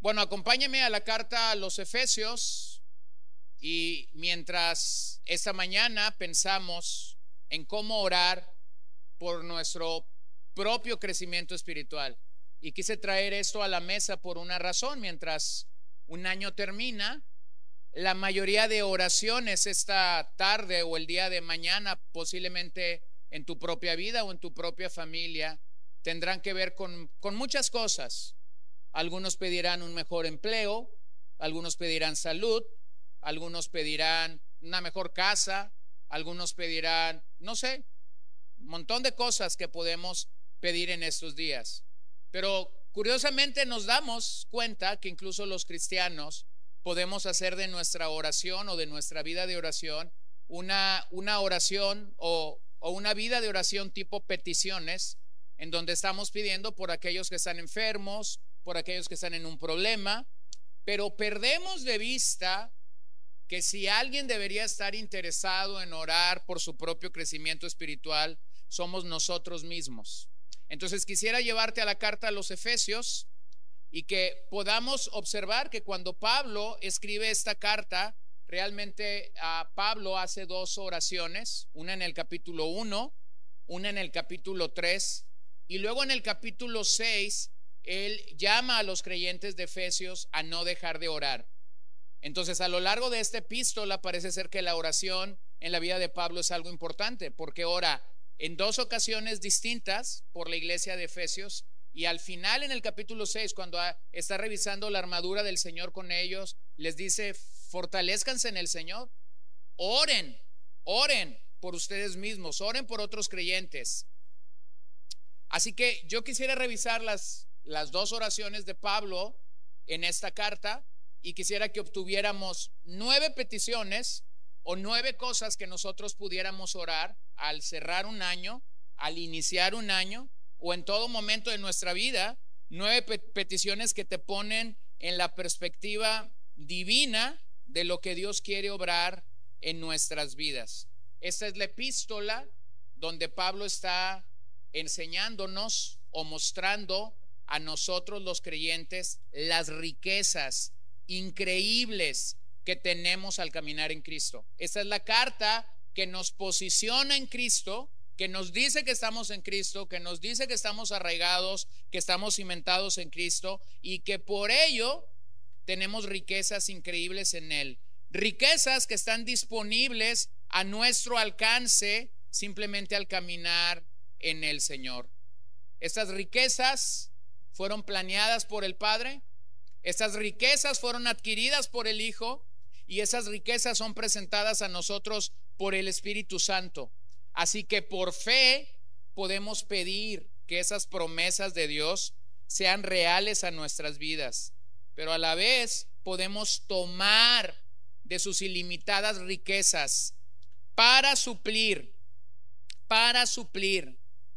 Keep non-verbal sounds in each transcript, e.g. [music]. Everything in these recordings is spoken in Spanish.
Bueno, acompáñame a la carta a los Efesios y mientras esta mañana pensamos en cómo orar por nuestro propio crecimiento espiritual. Y quise traer esto a la mesa por una razón. Mientras un año termina, la mayoría de oraciones esta tarde o el día de mañana, posiblemente en tu propia vida o en tu propia familia, tendrán que ver con, con muchas cosas. Algunos pedirán un mejor empleo, algunos pedirán salud, algunos pedirán una mejor casa, algunos pedirán, no sé, un montón de cosas que podemos pedir en estos días. Pero curiosamente nos damos cuenta que incluso los cristianos podemos hacer de nuestra oración o de nuestra vida de oración una, una oración o, o una vida de oración tipo peticiones, en donde estamos pidiendo por aquellos que están enfermos, por aquellos que están en un problema, pero perdemos de vista que si alguien debería estar interesado en orar por su propio crecimiento espiritual, somos nosotros mismos. Entonces quisiera llevarte a la carta a los Efesios y que podamos observar que cuando Pablo escribe esta carta, realmente Pablo hace dos oraciones, una en el capítulo 1, una en el capítulo 3, y luego en el capítulo 6 él llama a los creyentes de Efesios a no dejar de orar. Entonces, a lo largo de esta epístola parece ser que la oración en la vida de Pablo es algo importante, porque ora en dos ocasiones distintas por la iglesia de Efesios y al final en el capítulo 6, cuando está revisando la armadura del Señor con ellos, les dice, fortalezcanse en el Señor, oren, oren por ustedes mismos, oren por otros creyentes. Así que yo quisiera revisar las las dos oraciones de Pablo en esta carta y quisiera que obtuviéramos nueve peticiones o nueve cosas que nosotros pudiéramos orar al cerrar un año, al iniciar un año o en todo momento de nuestra vida, nueve peticiones que te ponen en la perspectiva divina de lo que Dios quiere obrar en nuestras vidas. Esta es la epístola donde Pablo está enseñándonos o mostrando a nosotros los creyentes las riquezas increíbles que tenemos al caminar en Cristo. Esta es la carta que nos posiciona en Cristo, que nos dice que estamos en Cristo, que nos dice que estamos arraigados, que estamos cimentados en Cristo y que por ello tenemos riquezas increíbles en Él. Riquezas que están disponibles a nuestro alcance simplemente al caminar en el Señor. Estas riquezas fueron planeadas por el Padre, esas riquezas fueron adquiridas por el Hijo y esas riquezas son presentadas a nosotros por el Espíritu Santo. Así que por fe podemos pedir que esas promesas de Dios sean reales a nuestras vidas, pero a la vez podemos tomar de sus ilimitadas riquezas para suplir, para suplir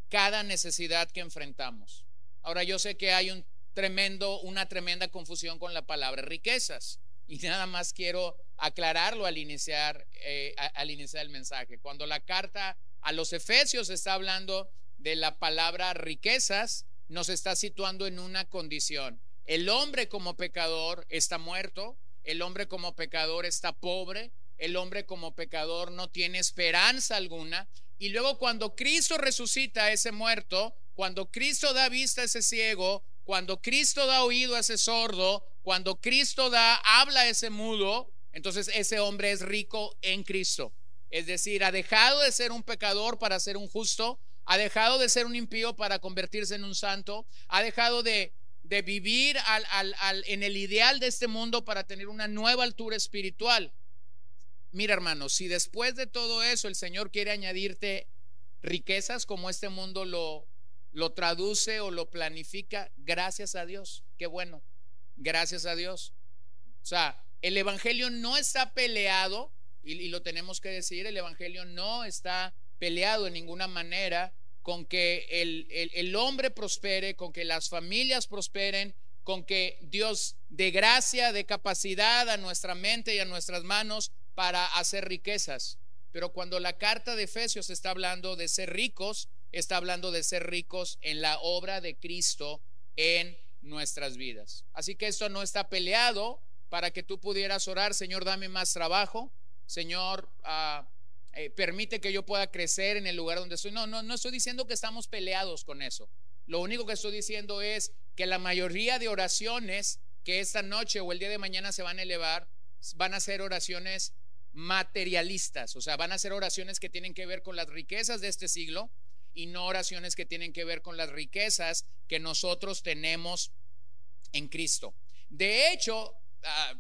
cada necesidad que enfrentamos. Ahora yo sé que hay una tremenda confusión con la palabra riquezas. Y nada más quiero aclararlo al iniciar, eh, al iniciar el mensaje. Cuando la carta a los Efesios está hablando de la palabra riquezas, nos está situando en una condición. El hombre como pecador está muerto, el hombre como pecador está pobre, el hombre como pecador no tiene esperanza alguna. Y luego cuando Cristo resucita a ese muerto, cuando Cristo da vista a ese ciego, cuando Cristo da oído a ese sordo, cuando Cristo da habla a ese mudo, entonces ese hombre es rico en Cristo. Es decir, ha dejado de ser un pecador para ser un justo, ha dejado de ser un impío para convertirse en un santo, ha dejado de, vivir en el ideal de este mundo para tener una nueva altura espiritual. Mira hermano, si después de todo eso el Señor quiere añadirte riquezas como este mundo lo, lo traduce o lo planifica, gracias a Dios. Qué bueno, gracias a Dios. O sea, el Evangelio no está peleado, y, lo tenemos que decir, el Evangelio no está peleado en ninguna manera con que el, el, hombre prospere, con que las familias prosperen, con que Dios dé gracia, de capacidad a nuestra mente y a nuestras manos para hacer riquezas. Pero cuando la carta de Efesios está hablando de ser ricos, está hablando de ser ricos en la obra de Cristo en nuestras vidas. Así que esto no está peleado para que tú pudieras orar, Señor, dame más trabajo, Señor, ah, eh, permite que yo pueda crecer en el lugar donde estoy. No, no, no estoy diciendo que estamos peleados con eso. Lo único que estoy diciendo es que la mayoría de oraciones que esta noche o el día de mañana se van a elevar van a ser oraciones materialistas, o sea, van a ser oraciones que tienen que ver con las riquezas de este siglo y no oraciones que tienen que ver con las riquezas que nosotros tenemos en Cristo. De hecho, ah,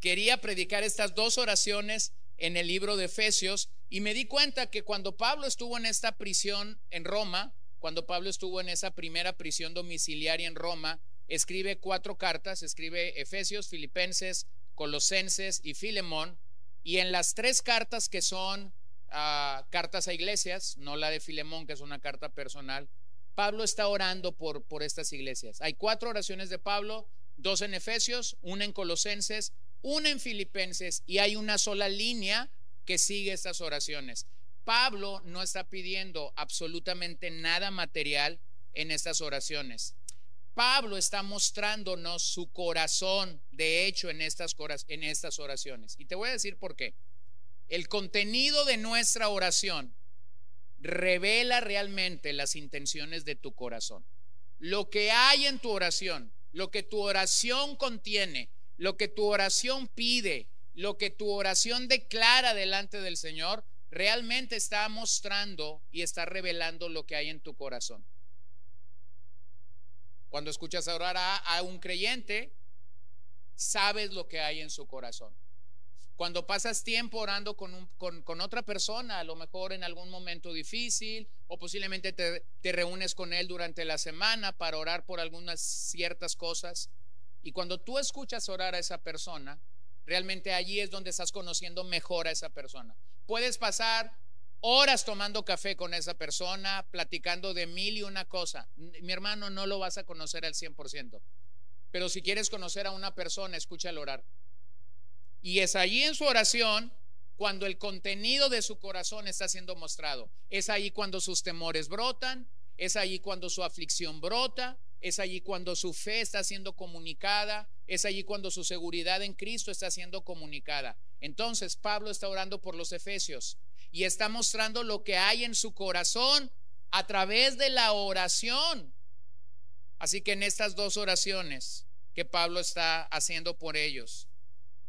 quería predicar estas dos oraciones en el libro de Efesios y me di cuenta que cuando Pablo estuvo en esta prisión en Roma, cuando Pablo estuvo en esa primera prisión domiciliaria en Roma, escribe cuatro cartas, escribe Efesios, Filipenses, Colosenses y Filemón, y en las tres cartas que son ah, cartas a iglesias, no la de Filemón, que es una carta personal, Pablo está orando por, por estas iglesias. Hay cuatro oraciones de Pablo, dos en Efesios, una en Colosenses, una en Filipenses, y hay una sola línea que sigue estas oraciones. Pablo no está pidiendo absolutamente nada material en estas oraciones. Pablo está mostrándonos su corazón, de hecho, en estas, oraciones. Y te voy a decir por qué. El contenido de nuestra oración revela realmente las intenciones de tu corazón. Lo que hay en tu oración, lo que tu oración contiene, lo que tu oración pide, lo que tu oración declara delante del Señor, realmente está mostrando y está revelando lo que hay en tu corazón. Cuando escuchas orar a, un creyente, sabes lo que hay en su corazón. Cuando pasas tiempo orando con, otra persona, a lo mejor en algún momento difícil, o posiblemente te, te reúnes con él durante la semana para orar por algunas ciertas cosas, y cuando tú escuchas orar a esa persona, realmente allí es donde estás conociendo mejor a esa persona. Puedes pasar horas tomando café con esa persona, platicando de mil y una cosa. Mi hermano, no lo vas a conocer al 100%. Pero si quieres conocer a una persona, escúchalo orar. Y es allí en su oración cuando el contenido de su corazón está siendo mostrado. Es ahí cuando sus temores brotan, es allí cuando su aflicción brota, es allí cuando su fe está siendo comunicada, es allí cuando su seguridad en Cristo está siendo comunicada. Entonces Pablo está orando por los efesios y está mostrando lo que hay en su corazón a través de la oración. Así que en estas dos oraciones que Pablo está haciendo por ellos,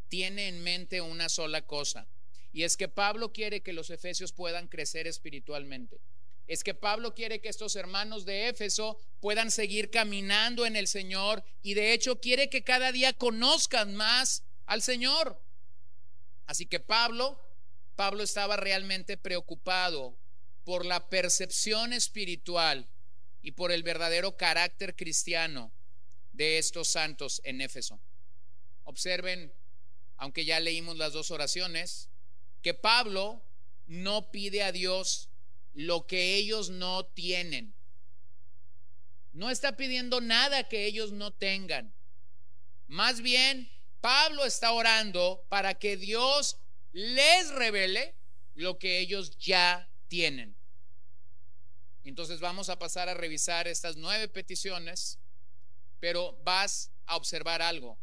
tiene en mente una sola cosa. Y es que Pablo quiere que los efesios puedan crecer espiritualmente. Es que Pablo quiere que estos hermanos de Éfeso puedan seguir caminando en el Señor y de hecho quiere que cada día conozcan más al Señor. Así que Pablo, Pablo estaba realmente preocupado por la percepción espiritual y por el verdadero carácter cristiano de estos santos en Éfeso. Observen, aunque ya leímos las dos oraciones, que Pablo no pide a Dios lo que ellos no tienen. No está pidiendo nada que ellos no tengan. Más bien Pablo está orando para que Dios les revele lo que ellos ya tienen. Entonces vamos a pasar a revisar estas nueve peticiones, pero vas a observar algo.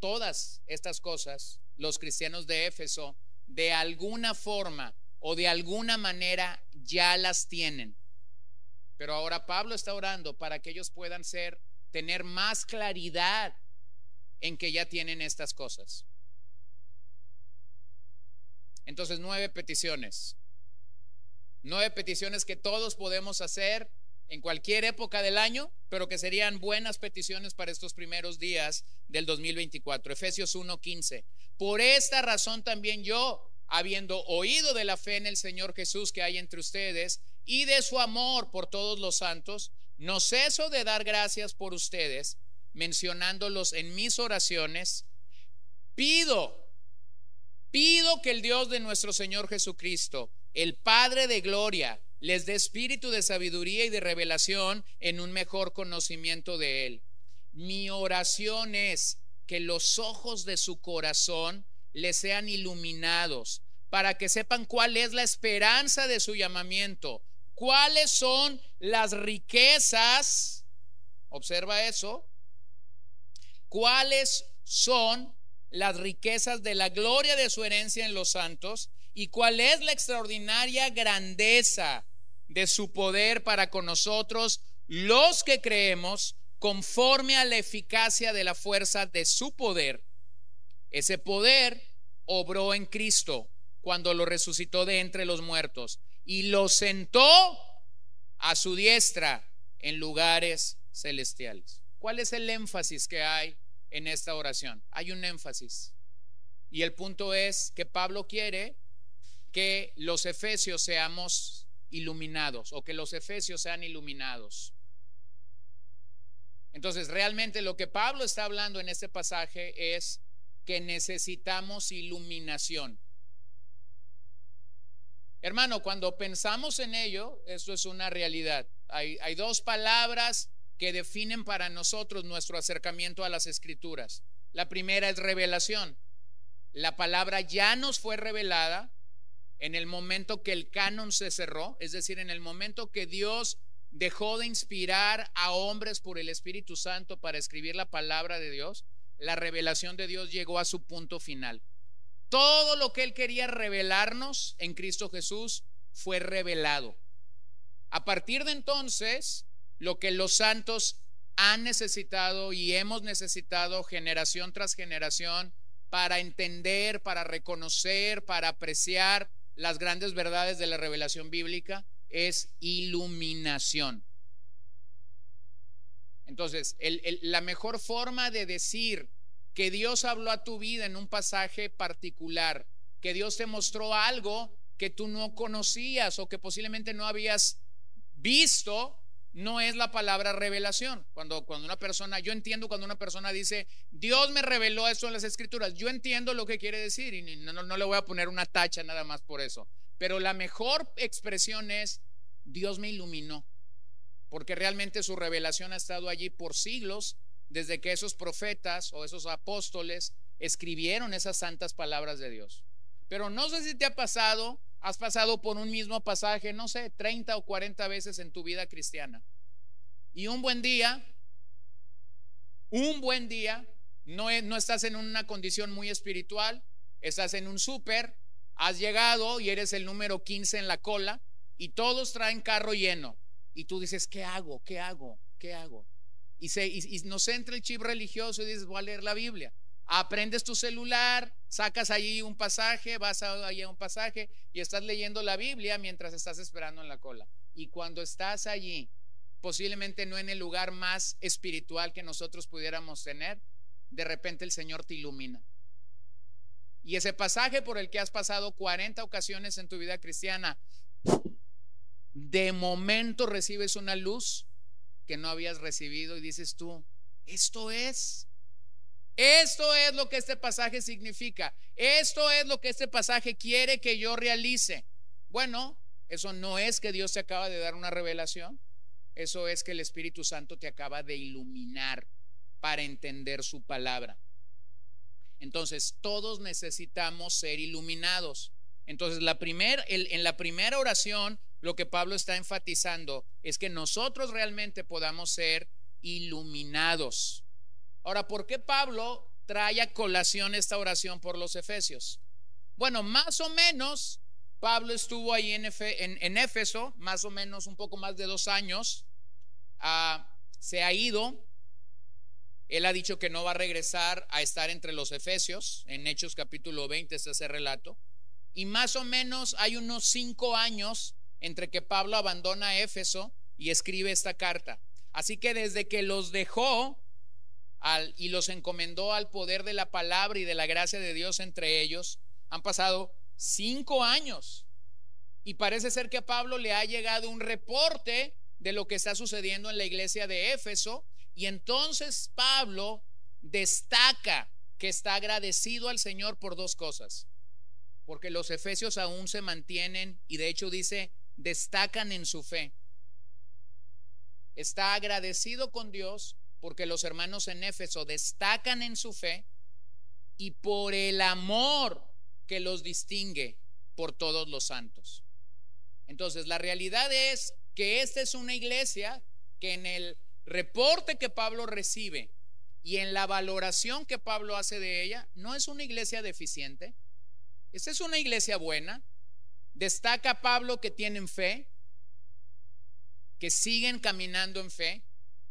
Todas estas cosas, los cristianos de Éfeso, de alguna forma o de alguna manera ya las tienen. Pero ahora Pablo está orando para que ellos puedan ser, tener más claridad en que ya tienen estas cosas. Entonces, nueve peticiones. Nueve peticiones que todos podemos hacer en cualquier época del año, pero que serían buenas peticiones para estos primeros días del 2024. Efesios 1:15. Por esta razón también yo, habiendo oído de la fe en el Señor Jesús que hay entre ustedes y de su amor por todos los santos, no ceso de dar gracias por ustedes mencionándolos en mis oraciones, pido, pido que el Dios de nuestro Señor Jesucristo, el Padre de Gloria, les dé espíritu de sabiduría y de revelación en un mejor conocimiento de Él. Mi oración es que los ojos de su corazón les sean iluminados para que sepan cuál es la esperanza de su llamamiento, cuáles son las riquezas, observa eso, cuáles son las riquezas de la gloria de su herencia en los santos y cuál es la extraordinaria grandeza de su poder para con nosotros, los que creemos, conforme a la eficacia de la fuerza de su poder. Ese poder obró en Cristo cuando lo resucitó de entre los muertos y lo sentó a su diestra en lugares celestiales. ¿Cuál es el énfasis que hay en esta oración? Hay un énfasis. Y el punto es que Pablo quiere que los efesios seamos iluminados o que los efesios sean iluminados. Entonces, realmente lo que Pablo está hablando en este pasaje es que necesitamos iluminación. Hermano, cuando pensamos en ello, esto es una realidad. Hay, hay, dos palabras que definen para nosotros nuestro acercamiento a las escrituras. La primera es revelación. La palabra ya nos fue revelada en el momento que el canon se cerró, es decir, en el momento que Dios dejó de inspirar a hombres por el Espíritu Santo para escribir la palabra de Dios, la revelación de Dios llegó a su punto final. Todo lo que Él quería revelarnos en Cristo Jesús fue revelado. A partir de entonces, lo que los santos han necesitado y hemos necesitado generación tras generación para entender, para reconocer, para apreciar las grandes verdades de la revelación bíblica es iluminación. Entonces, la mejor forma de decir que Dios habló a tu vida en un pasaje particular, que Dios te mostró algo que tú no conocías o que posiblemente no habías visto, no es la palabra revelación. Cuando, cuando una persona, yo entiendo cuando una persona dice, Dios me reveló esto en las escrituras, yo entiendo lo que quiere decir y no, no, no le voy a poner una tacha nada más por eso. Pero la mejor expresión es, Dios me iluminó, porque realmente su revelación ha estado allí por siglos desde que esos profetas o esos apóstoles escribieron esas santas palabras de Dios. Pero no sé si te ha pasado, has pasado por un mismo pasaje, no sé, 30 o 40 veces en tu vida cristiana. Y un buen día, un buen día, no, no estás en una condición muy espiritual, estás en un súper, has llegado y eres el número 15 en la cola y todos traen carro lleno. Y tú dices, ¿qué hago? ¿Qué hago? ¿Qué hago? y, se, y, nos entra el chip religioso y dices, voy a leer la Biblia. Aprendes tu celular, sacas allí un pasaje, vas allí a un pasaje y estás leyendo la Biblia mientras estás esperando en la cola. Y cuando estás allí, posiblemente no en el lugar más espiritual que nosotros pudiéramos tener, de repente el Señor te ilumina. Y ese pasaje por el que has pasado 40 ocasiones en tu vida cristiana, de momento recibes una luz que no habías recibido y dices tú, esto es, esto es lo que este pasaje significa, esto es lo que este pasaje quiere que yo realice. Bueno, eso no es que Dios te acaba de dar una revelación, eso es que el Espíritu Santo te acaba de iluminar para entender su palabra. Entonces, todos necesitamos ser iluminados. Entonces, la en la primera oración, lo que Pablo está enfatizando es que nosotros realmente podamos ser iluminados. Ahora, ¿por qué Pablo trae a colación esta oración por los efesios? Bueno, más o menos, Pablo estuvo ahí en, en, Éfeso, más o menos un poco más de dos años. Ah, se ha ido. Él ha dicho que no va a regresar a estar entre los efesios. En Hechos capítulo 20 está ese relato. Y más o menos hay unos cinco años entre que Pablo abandona Éfeso y escribe esta carta. Así que desde que los dejó y los encomendó al poder de la palabra y de la gracia de Dios entre ellos, han pasado cinco años. Y parece ser que a Pablo le ha llegado un reporte de lo que está sucediendo en la iglesia de Éfeso. Y entonces Pablo destaca que está agradecido al Señor por dos cosas. Porque los efesios aún se mantienen y de hecho dice, destacan en su fe. Está agradecido con Dios porque los hermanos en Éfeso destacan en su fe y por el amor que los distingue por todos los santos. Entonces, la realidad es que esta es una iglesia que en el reporte que Pablo recibe y en la valoración que Pablo hace de ella, no es una iglesia deficiente. Esta es una iglesia buena. Destaca Pablo que tienen fe, que siguen caminando en fe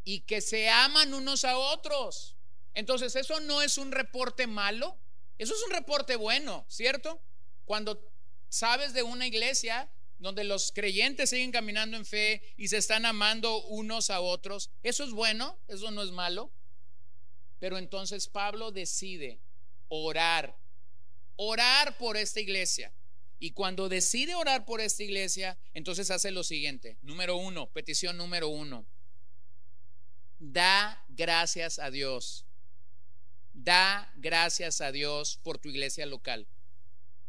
y que se aman unos a otros. Entonces, eso no es un reporte malo, eso es un reporte bueno, ¿cierto? Cuando sabes de una iglesia donde los creyentes siguen caminando en fe y se están amando unos a otros, eso es bueno, eso no es malo. Pero entonces Pablo decide orar, orar por esta iglesia. Y cuando decide orar por esta iglesia, entonces hace lo siguiente. Número uno, petición número uno. Da gracias a Dios. Da gracias a Dios por tu iglesia local.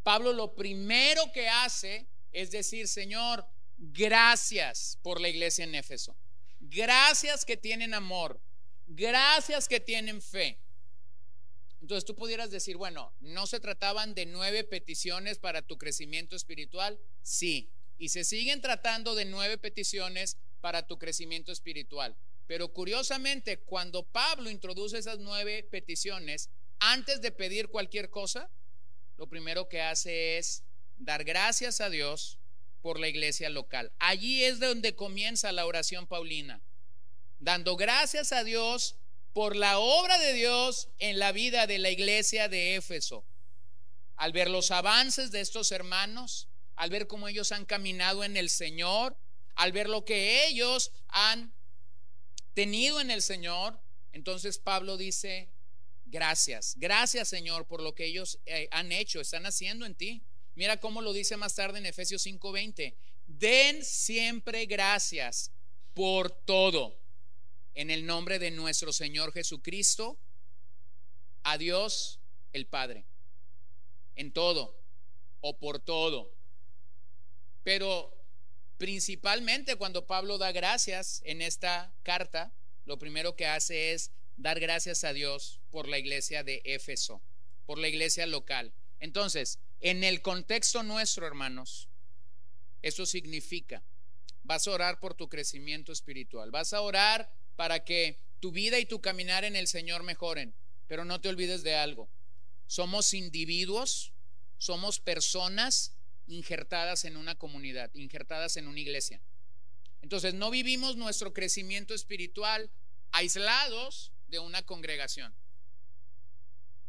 Pablo lo primero que hace es decir, Señor, gracias por la iglesia en Éfeso. Gracias que tienen amor. Gracias que tienen fe. Entonces tú pudieras decir, bueno, ¿no se trataban de nueve peticiones para tu crecimiento espiritual? Sí. Y se siguen tratando de nueve peticiones para tu crecimiento espiritual. Pero curiosamente, cuando Pablo introduce esas nueve peticiones, antes de pedir cualquier cosa, lo primero que hace es dar gracias a Dios por la iglesia local. Allí es donde comienza la oración paulina dando gracias a Dios por la obra de Dios en la vida de la iglesia de Éfeso. Al ver los avances de estos hermanos, al ver cómo ellos han caminado en el Señor, al ver lo que ellos han tenido en el Señor, entonces Pablo dice, gracias, gracias Señor por lo que ellos eh, han hecho, están haciendo en ti. Mira cómo lo dice más tarde en Efesios 5:20. Den siempre gracias por todo en el nombre de nuestro Señor Jesucristo, a Dios el Padre, en todo o por todo. Pero principalmente cuando Pablo da gracias en esta carta, lo primero que hace es dar gracias a Dios por la iglesia de Éfeso, por la iglesia local. Entonces, en el contexto nuestro, hermanos, eso significa, vas a orar por tu crecimiento espiritual, vas a orar para que tu vida y tu caminar en el Señor mejoren. Pero no te olvides de algo. Somos individuos, somos personas injertadas en una comunidad, injertadas en una iglesia. Entonces no vivimos nuestro crecimiento espiritual aislados de una congregación.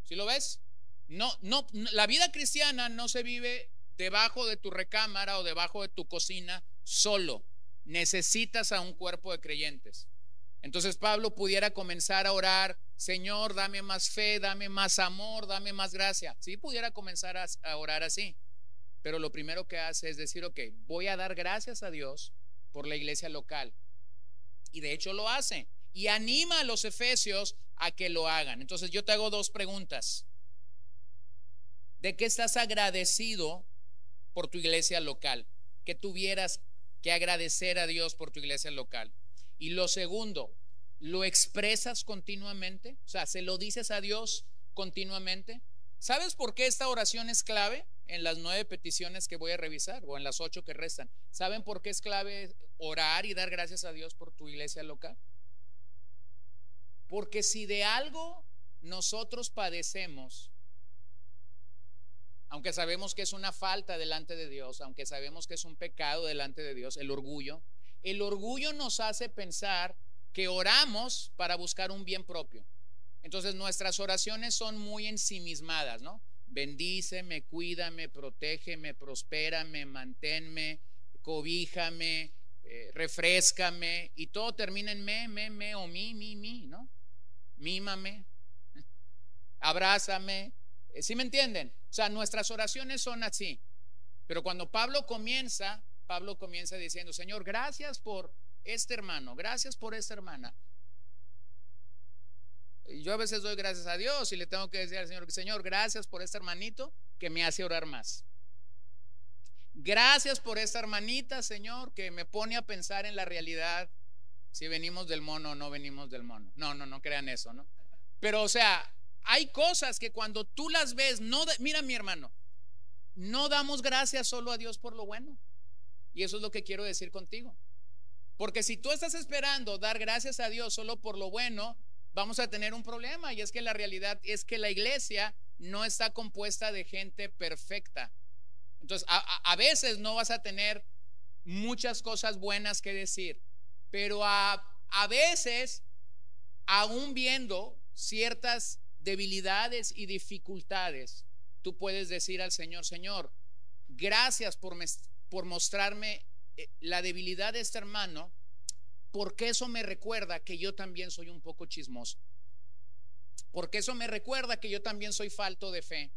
¿Sí lo ves? No, no, la vida cristiana no se vive debajo de tu recámara o debajo de tu cocina solo. Necesitas a un cuerpo de creyentes. Entonces Pablo pudiera comenzar a orar, Señor, dame más fe, dame más amor, dame más gracia. Sí, pudiera comenzar a, orar así. Pero lo primero que hace es decir, ok, voy a dar gracias a Dios por la iglesia local. Y de hecho lo hace. Y anima a los efesios a que lo hagan. Entonces yo te hago dos preguntas. ¿De qué estás agradecido por tu iglesia local? Que tuvieras que agradecer a Dios por tu iglesia local. Y lo segundo, ¿lo expresas continuamente? O sea, ¿se lo dices a Dios continuamente? ¿Sabes por qué esta oración es clave en las nueve peticiones que voy a revisar o en las ocho que restan? ¿Saben por qué es clave orar y dar gracias a Dios por tu iglesia local? Porque si de algo nosotros padecemos, aunque sabemos que es una falta delante de Dios, aunque sabemos que es un pecado delante de Dios, el orgullo, el orgullo nos hace pensar que oramos para buscar un bien propio. Entonces nuestras oraciones son muy ensimismadas, ¿no? Bendíceme, cuídame, protégeme, prospérame, manténme, cobíjame, eh, refrescame, y todo termina en me, me, me, o mi, mi, mi, ¿no? Mímame, [laughs] abrázame. Eh, ¿Sí me entienden? O sea, nuestras oraciones son así. Pero cuando Pablo comienza Pablo comienza diciendo, Señor, gracias por este hermano, gracias por esta hermana. Yo a veces doy gracias a Dios y le tengo que decir al Señor, Señor, gracias por este hermanito que me hace orar más. Gracias por esta hermanita, Señor, que me pone a pensar en la realidad si venimos del mono o no venimos del mono. No, no, no crean eso, ¿no? Pero o sea, hay cosas que cuando tú las ves, no, mira mi hermano, no damos gracias solo a Dios por lo bueno. Y eso es lo que quiero decir contigo. Porque si tú estás esperando dar gracias a Dios solo por lo bueno, vamos a tener un problema y es que la realidad es que la iglesia no está compuesta de gente perfecta. Entonces, a, veces no vas a tener muchas cosas buenas que decir, pero a, a veces, aún viendo ciertas debilidades y dificultades, tú puedes decir al Señor, Señor, gracias por, por mostrarme eh, la debilidad de este hermano, porque eso me recuerda que yo también soy un poco chismoso. Porque eso me recuerda que yo también soy falto de fe.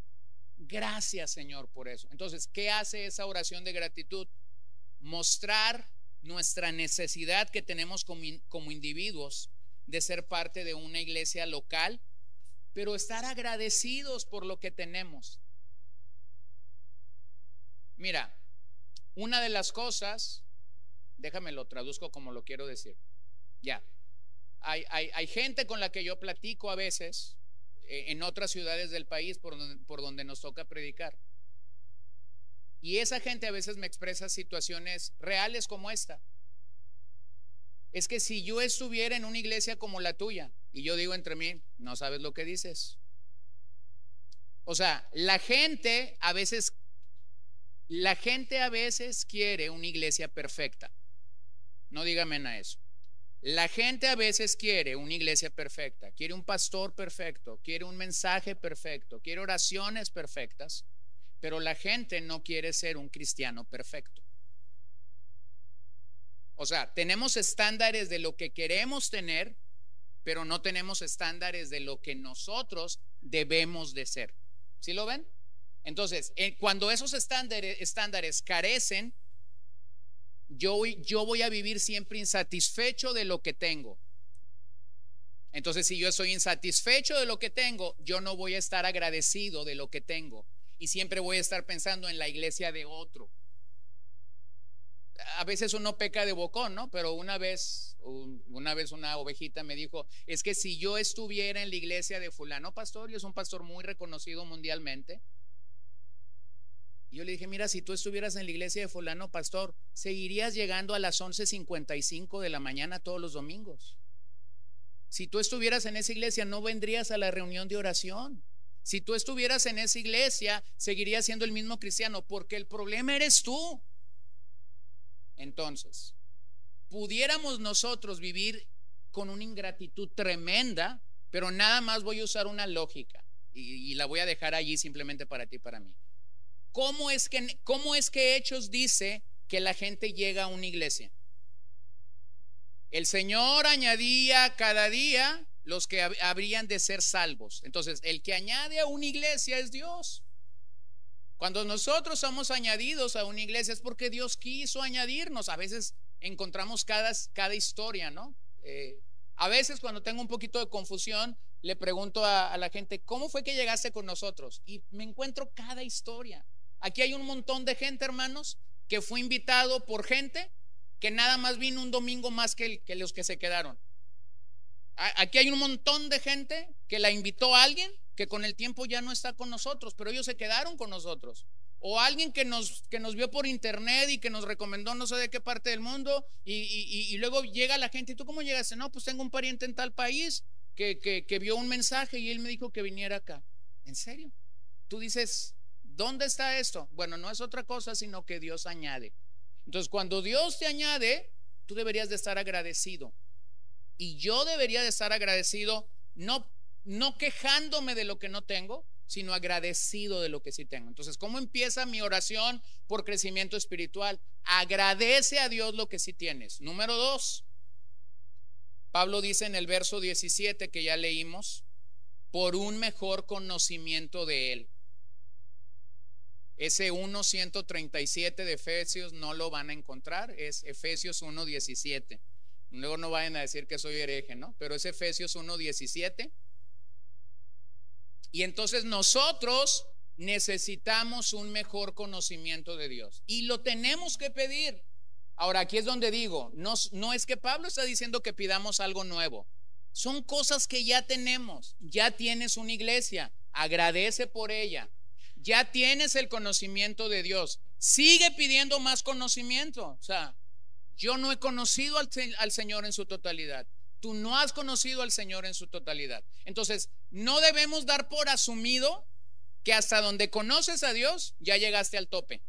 Gracias Señor por eso. Entonces, ¿qué hace esa oración de gratitud? Mostrar nuestra necesidad que tenemos como, individuos de ser parte de una iglesia local, pero estar agradecidos por lo que tenemos. Mira, una de las cosas Déjame lo traduzco como lo quiero decir. Ya. Hay, hay, gente con la que yo platico a veces eh, en otras ciudades del país por donde, por donde nos toca predicar. Y esa gente a veces me expresa situaciones reales como esta. Es que si yo estuviera en una iglesia como la tuya, y yo digo entre mí, no sabes lo que dices. O sea, la gente a veces, la gente a veces quiere una iglesia perfecta. No dígame a eso. La gente a veces quiere una iglesia perfecta, quiere un pastor perfecto, quiere un mensaje perfecto, quiere oraciones perfectas, pero la gente no quiere ser un cristiano perfecto. O sea, tenemos estándares de lo que queremos tener, pero no tenemos estándares de lo que nosotros debemos de ser. ¿Sí lo ven? Entonces, eh, cuando esos estándares, estándares carecen yo, yo voy a vivir siempre insatisfecho de lo que tengo. Entonces, si yo estoy insatisfecho de lo que tengo, yo no voy a estar agradecido de lo que tengo. Y siempre voy a estar pensando en la iglesia de otro. A veces uno peca de bocón, ¿no? Pero una vez, una vez una ovejita me dijo, es que si yo estuviera en la iglesia de fulano pastor, y es un pastor muy reconocido mundialmente, yo le dije, mira, si tú estuvieras en la iglesia de fulano pastor, seguirías llegando a las 11.55 de la mañana todos los domingos. Si tú estuvieras en esa iglesia, no vendrías a la reunión de oración. Si tú estuvieras en esa iglesia, seguirías siendo el mismo cristiano, porque el problema eres tú. Entonces, pudiéramos nosotros vivir con una ingratitud tremenda, pero nada más voy a usar una lógica y, y la voy a dejar allí simplemente para ti y para mí. ¿Cómo es que, Hechos dice que la gente llega a una iglesia? El Señor añadía cada día los que habrían de ser salvos. Entonces, el que añade a una iglesia es Dios. Cuando nosotros somos añadidos a una iglesia es porque Dios quiso añadirnos. A veces encontramos cada, historia, ¿no? Eh, a veces cuando tengo un poquito de confusión, le pregunto a la gente, ¿cómo fue que llegaste con nosotros? Y me encuentro cada historia. Aquí hay un montón de gente, hermanos, que fue invitado por gente que nada más vino un domingo más que, los que se quedaron. Aquí hay un montón de gente que la invitó a alguien que con el tiempo ya no está con nosotros, pero ellos se quedaron con nosotros. O alguien que nos, que nos vio por internet y que nos recomendó no sé de qué parte del mundo y, luego llega la gente, ¿y tú cómo llegaste? No, pues tengo un pariente en tal país que, que vio un mensaje y él me dijo que viniera acá. ¿En serio? Tú dices, ¿Dónde está esto? Bueno, no es otra cosa sino que Dios añade. Entonces, cuando Dios te añade, tú deberías de estar agradecido. Y yo debería de estar agradecido, no, no quejándome de lo que no tengo, sino agradecido de lo que sí tengo. Entonces, ¿cómo empieza mi oración por crecimiento espiritual? Agradece a Dios lo que sí tienes. Número dos, Pablo dice en el verso 17 que ya leímos, por un mejor conocimiento de Él. Ese 1.137 de Efesios no lo van a encontrar, es Efesios 1.17. Luego no vayan a decir que soy hereje, ¿no? Pero es Efesios 1.17. Y entonces nosotros necesitamos un mejor conocimiento de Dios y lo tenemos que pedir. Ahora, aquí es donde digo, no, no es que Pablo está diciendo que pidamos algo nuevo. Son cosas que ya tenemos. Ya tienes una iglesia, agradece por ella ya tienes el conocimiento de Dios. Sigue pidiendo más conocimiento. O sea, yo no he conocido al, Señor en su totalidad. tú no has conocido al Señor en su totalidad. Entonces, no debemos dar por asumido que hasta donde conoces a Dios ya llegaste al tope.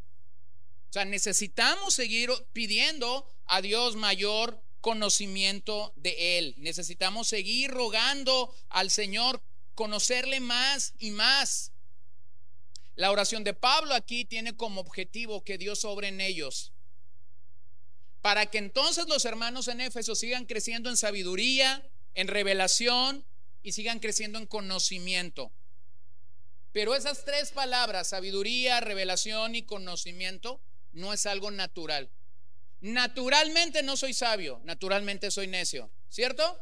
O sea, necesitamos seguir pidiendo a Dios mayor conocimiento de Él. Necesitamos seguir rogando al Señor conocerle más y más. La oración de Pablo aquí tiene como objetivo que Dios sobre en ellos. Para que entonces los hermanos en Éfeso sigan creciendo en sabiduría, en revelación y sigan creciendo en conocimiento. Pero esas tres palabras, sabiduría, revelación y conocimiento, no es algo natural. Naturalmente no soy sabio, naturalmente soy necio, ¿cierto?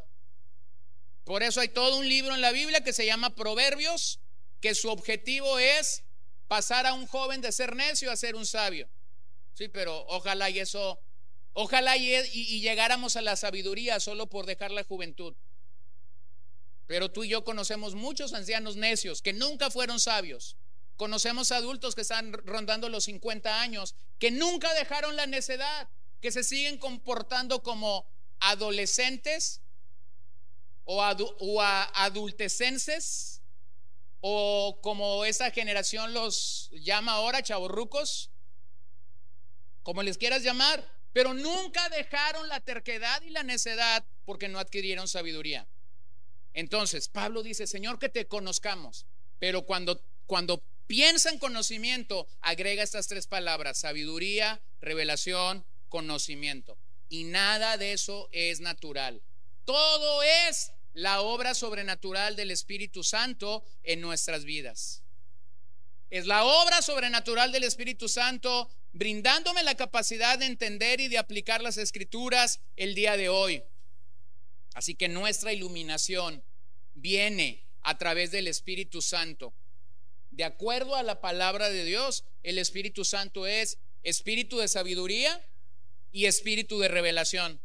Por eso hay todo un libro en la Biblia que se llama Proverbios, que su objetivo es pasar a un joven de ser necio a ser un sabio. Sí, pero ojalá y eso, ojalá y, y llegáramos a la sabiduría solo por dejar la juventud. Pero tú y yo conocemos muchos ancianos necios que nunca fueron sabios. Conocemos adultos que están rondando los 50 años, que nunca dejaron la necedad, que se siguen comportando como adolescentes o, adultecenses o como esa generación los llama ahora, chavorrucos, como les quieras llamar, pero nunca dejaron la terquedad y la necedad porque no adquirieron sabiduría. Entonces, Pablo dice, Señor, que te conozcamos, pero cuando, cuando piensa en conocimiento, agrega estas tres palabras, sabiduría, revelación, conocimiento. Y nada de eso es natural. Todo es la obra sobrenatural del Espíritu Santo en nuestras vidas. Es la obra sobrenatural del Espíritu Santo brindándome la capacidad de entender y de aplicar las escrituras el día de hoy. Así que nuestra iluminación viene a través del Espíritu Santo. De acuerdo a la palabra de Dios, el Espíritu Santo es espíritu de sabiduría y espíritu de revelación.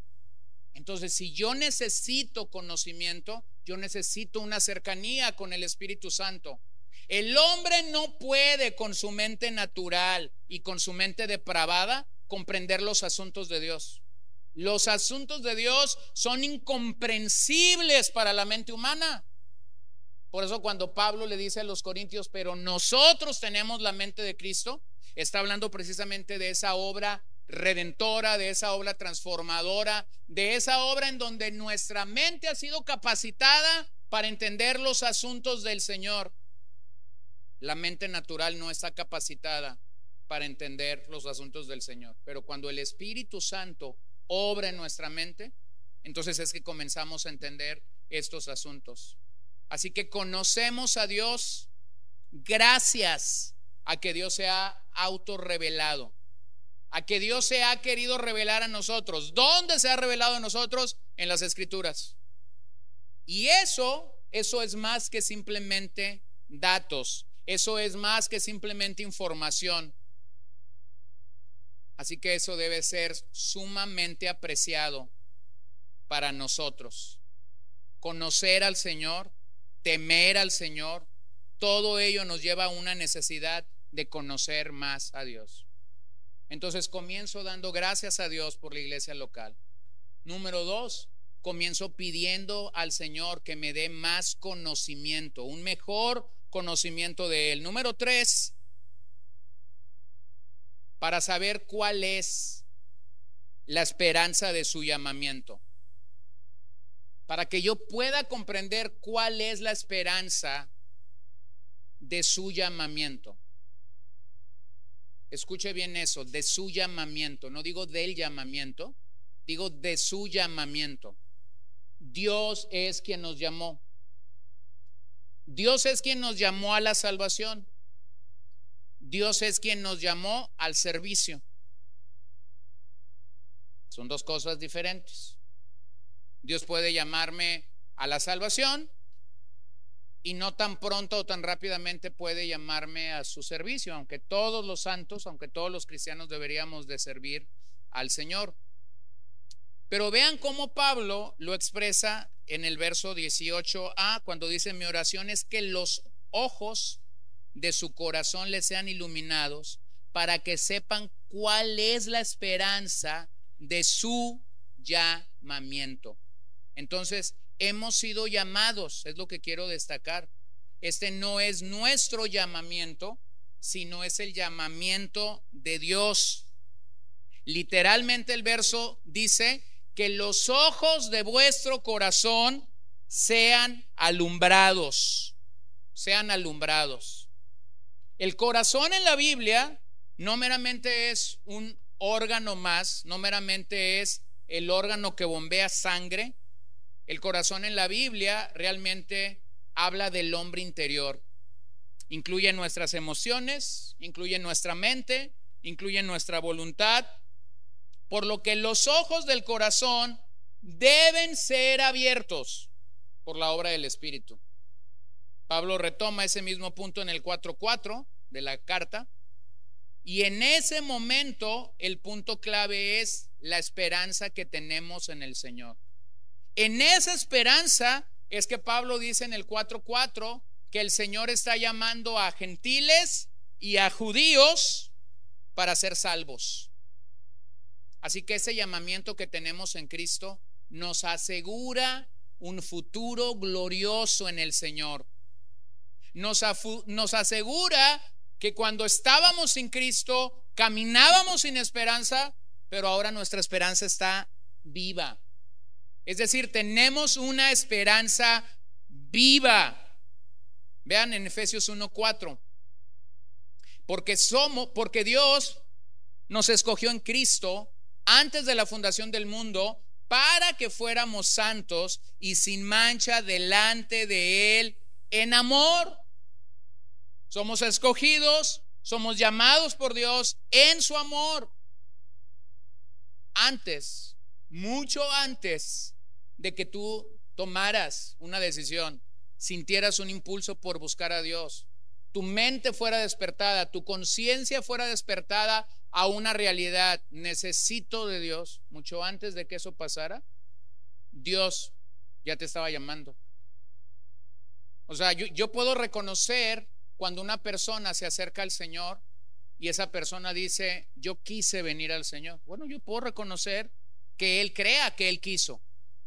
Entonces, si yo necesito conocimiento, yo necesito una cercanía con el Espíritu Santo. El hombre no puede con su mente natural y con su mente depravada comprender los asuntos de Dios. Los asuntos de Dios son incomprensibles para la mente humana. Por eso cuando Pablo le dice a los corintios, pero nosotros tenemos la mente de Cristo, está hablando precisamente de esa obra redentora, de esa obra transformadora, de esa obra en donde nuestra mente ha sido capacitada para entender los asuntos del Señor. La mente natural no está capacitada para entender los asuntos del Señor, pero cuando el Espíritu Santo obra en nuestra mente, entonces es que comenzamos a entender estos asuntos. Así que conocemos a Dios gracias a que Dios se ha autorrevelado, a que Dios se ha querido revelar a nosotros. ¿Dónde se ha revelado a nosotros? En las escrituras. Y eso, eso es más que simplemente datos, eso es más que simplemente información. Así que eso debe ser sumamente apreciado para nosotros. Conocer al Señor, temer al Señor, todo ello nos lleva a una necesidad de conocer más a Dios. Entonces comienzo dando gracias a Dios por la iglesia local. Número dos, comienzo pidiendo al Señor que me dé más conocimiento, un mejor conocimiento de Él. Número tres, para saber cuál es la esperanza de su llamamiento. Para que yo pueda comprender cuál es la esperanza de su llamamiento. Escuche bien eso, de su llamamiento. No digo del llamamiento, digo de su llamamiento. Dios es quien nos llamó. Dios es quien nos llamó a la salvación. Dios es quien nos llamó al servicio. Son dos cosas diferentes. Dios puede llamarme a la salvación y no tan pronto o tan rápidamente puede llamarme a su servicio, aunque todos los santos, aunque todos los cristianos deberíamos de servir al Señor. Pero vean cómo Pablo lo expresa en el verso 18a, cuando dice, mi oración es que los ojos de su corazón les sean iluminados para que sepan cuál es la esperanza de su llamamiento. Entonces, hemos sido llamados, es lo que quiero destacar. Este no es nuestro llamamiento, sino es el llamamiento de Dios. Literalmente el verso dice que los ojos de vuestro corazón sean alumbrados, sean alumbrados. El corazón en la Biblia no meramente es un órgano más, no meramente es el órgano que bombea sangre. El corazón en la Biblia realmente habla del hombre interior. Incluye nuestras emociones, incluye nuestra mente, incluye nuestra voluntad, por lo que los ojos del corazón deben ser abiertos por la obra del Espíritu. Pablo retoma ese mismo punto en el 4.4 de la carta. Y en ese momento el punto clave es la esperanza que tenemos en el Señor. En esa esperanza es que Pablo dice en el 4.4 que el Señor está llamando a gentiles y a judíos para ser salvos. Así que ese llamamiento que tenemos en Cristo nos asegura un futuro glorioso en el Señor. Nos, asegura que cuando estábamos sin Cristo, caminábamos sin esperanza, pero ahora nuestra esperanza está viva. Es decir, tenemos una esperanza viva. Vean en Efesios 1:4. Porque somos porque Dios nos escogió en Cristo antes de la fundación del mundo para que fuéramos santos y sin mancha delante de Él en amor. Somos escogidos, somos llamados por Dios en su amor. Antes, mucho antes de que tú tomaras una decisión, sintieras un impulso por buscar a Dios, tu mente fuera despertada, tu conciencia fuera despertada a una realidad, necesito de Dios, mucho antes de que eso pasara, Dios ya te estaba llamando. O sea, yo, puedo reconocer cuando una persona se acerca al Señor y esa persona dice, yo quise venir al Señor. Bueno, yo puedo reconocer que Él crea que Él quiso.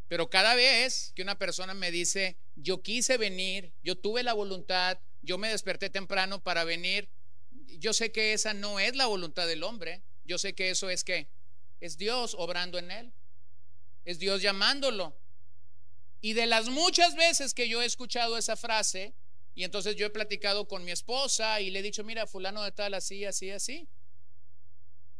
Pero cada vez que una persona me dice, yo quise venir, yo tuve la voluntad, yo me desperté temprano para venir, yo sé que esa no es la voluntad del hombre. Yo sé que eso es que es Dios obrando en él. Es Dios llamándolo. Y de las muchas veces que yo he escuchado esa frase, y entonces yo he platicado con mi esposa y le he dicho, mira, fulano de tal, así, así, así.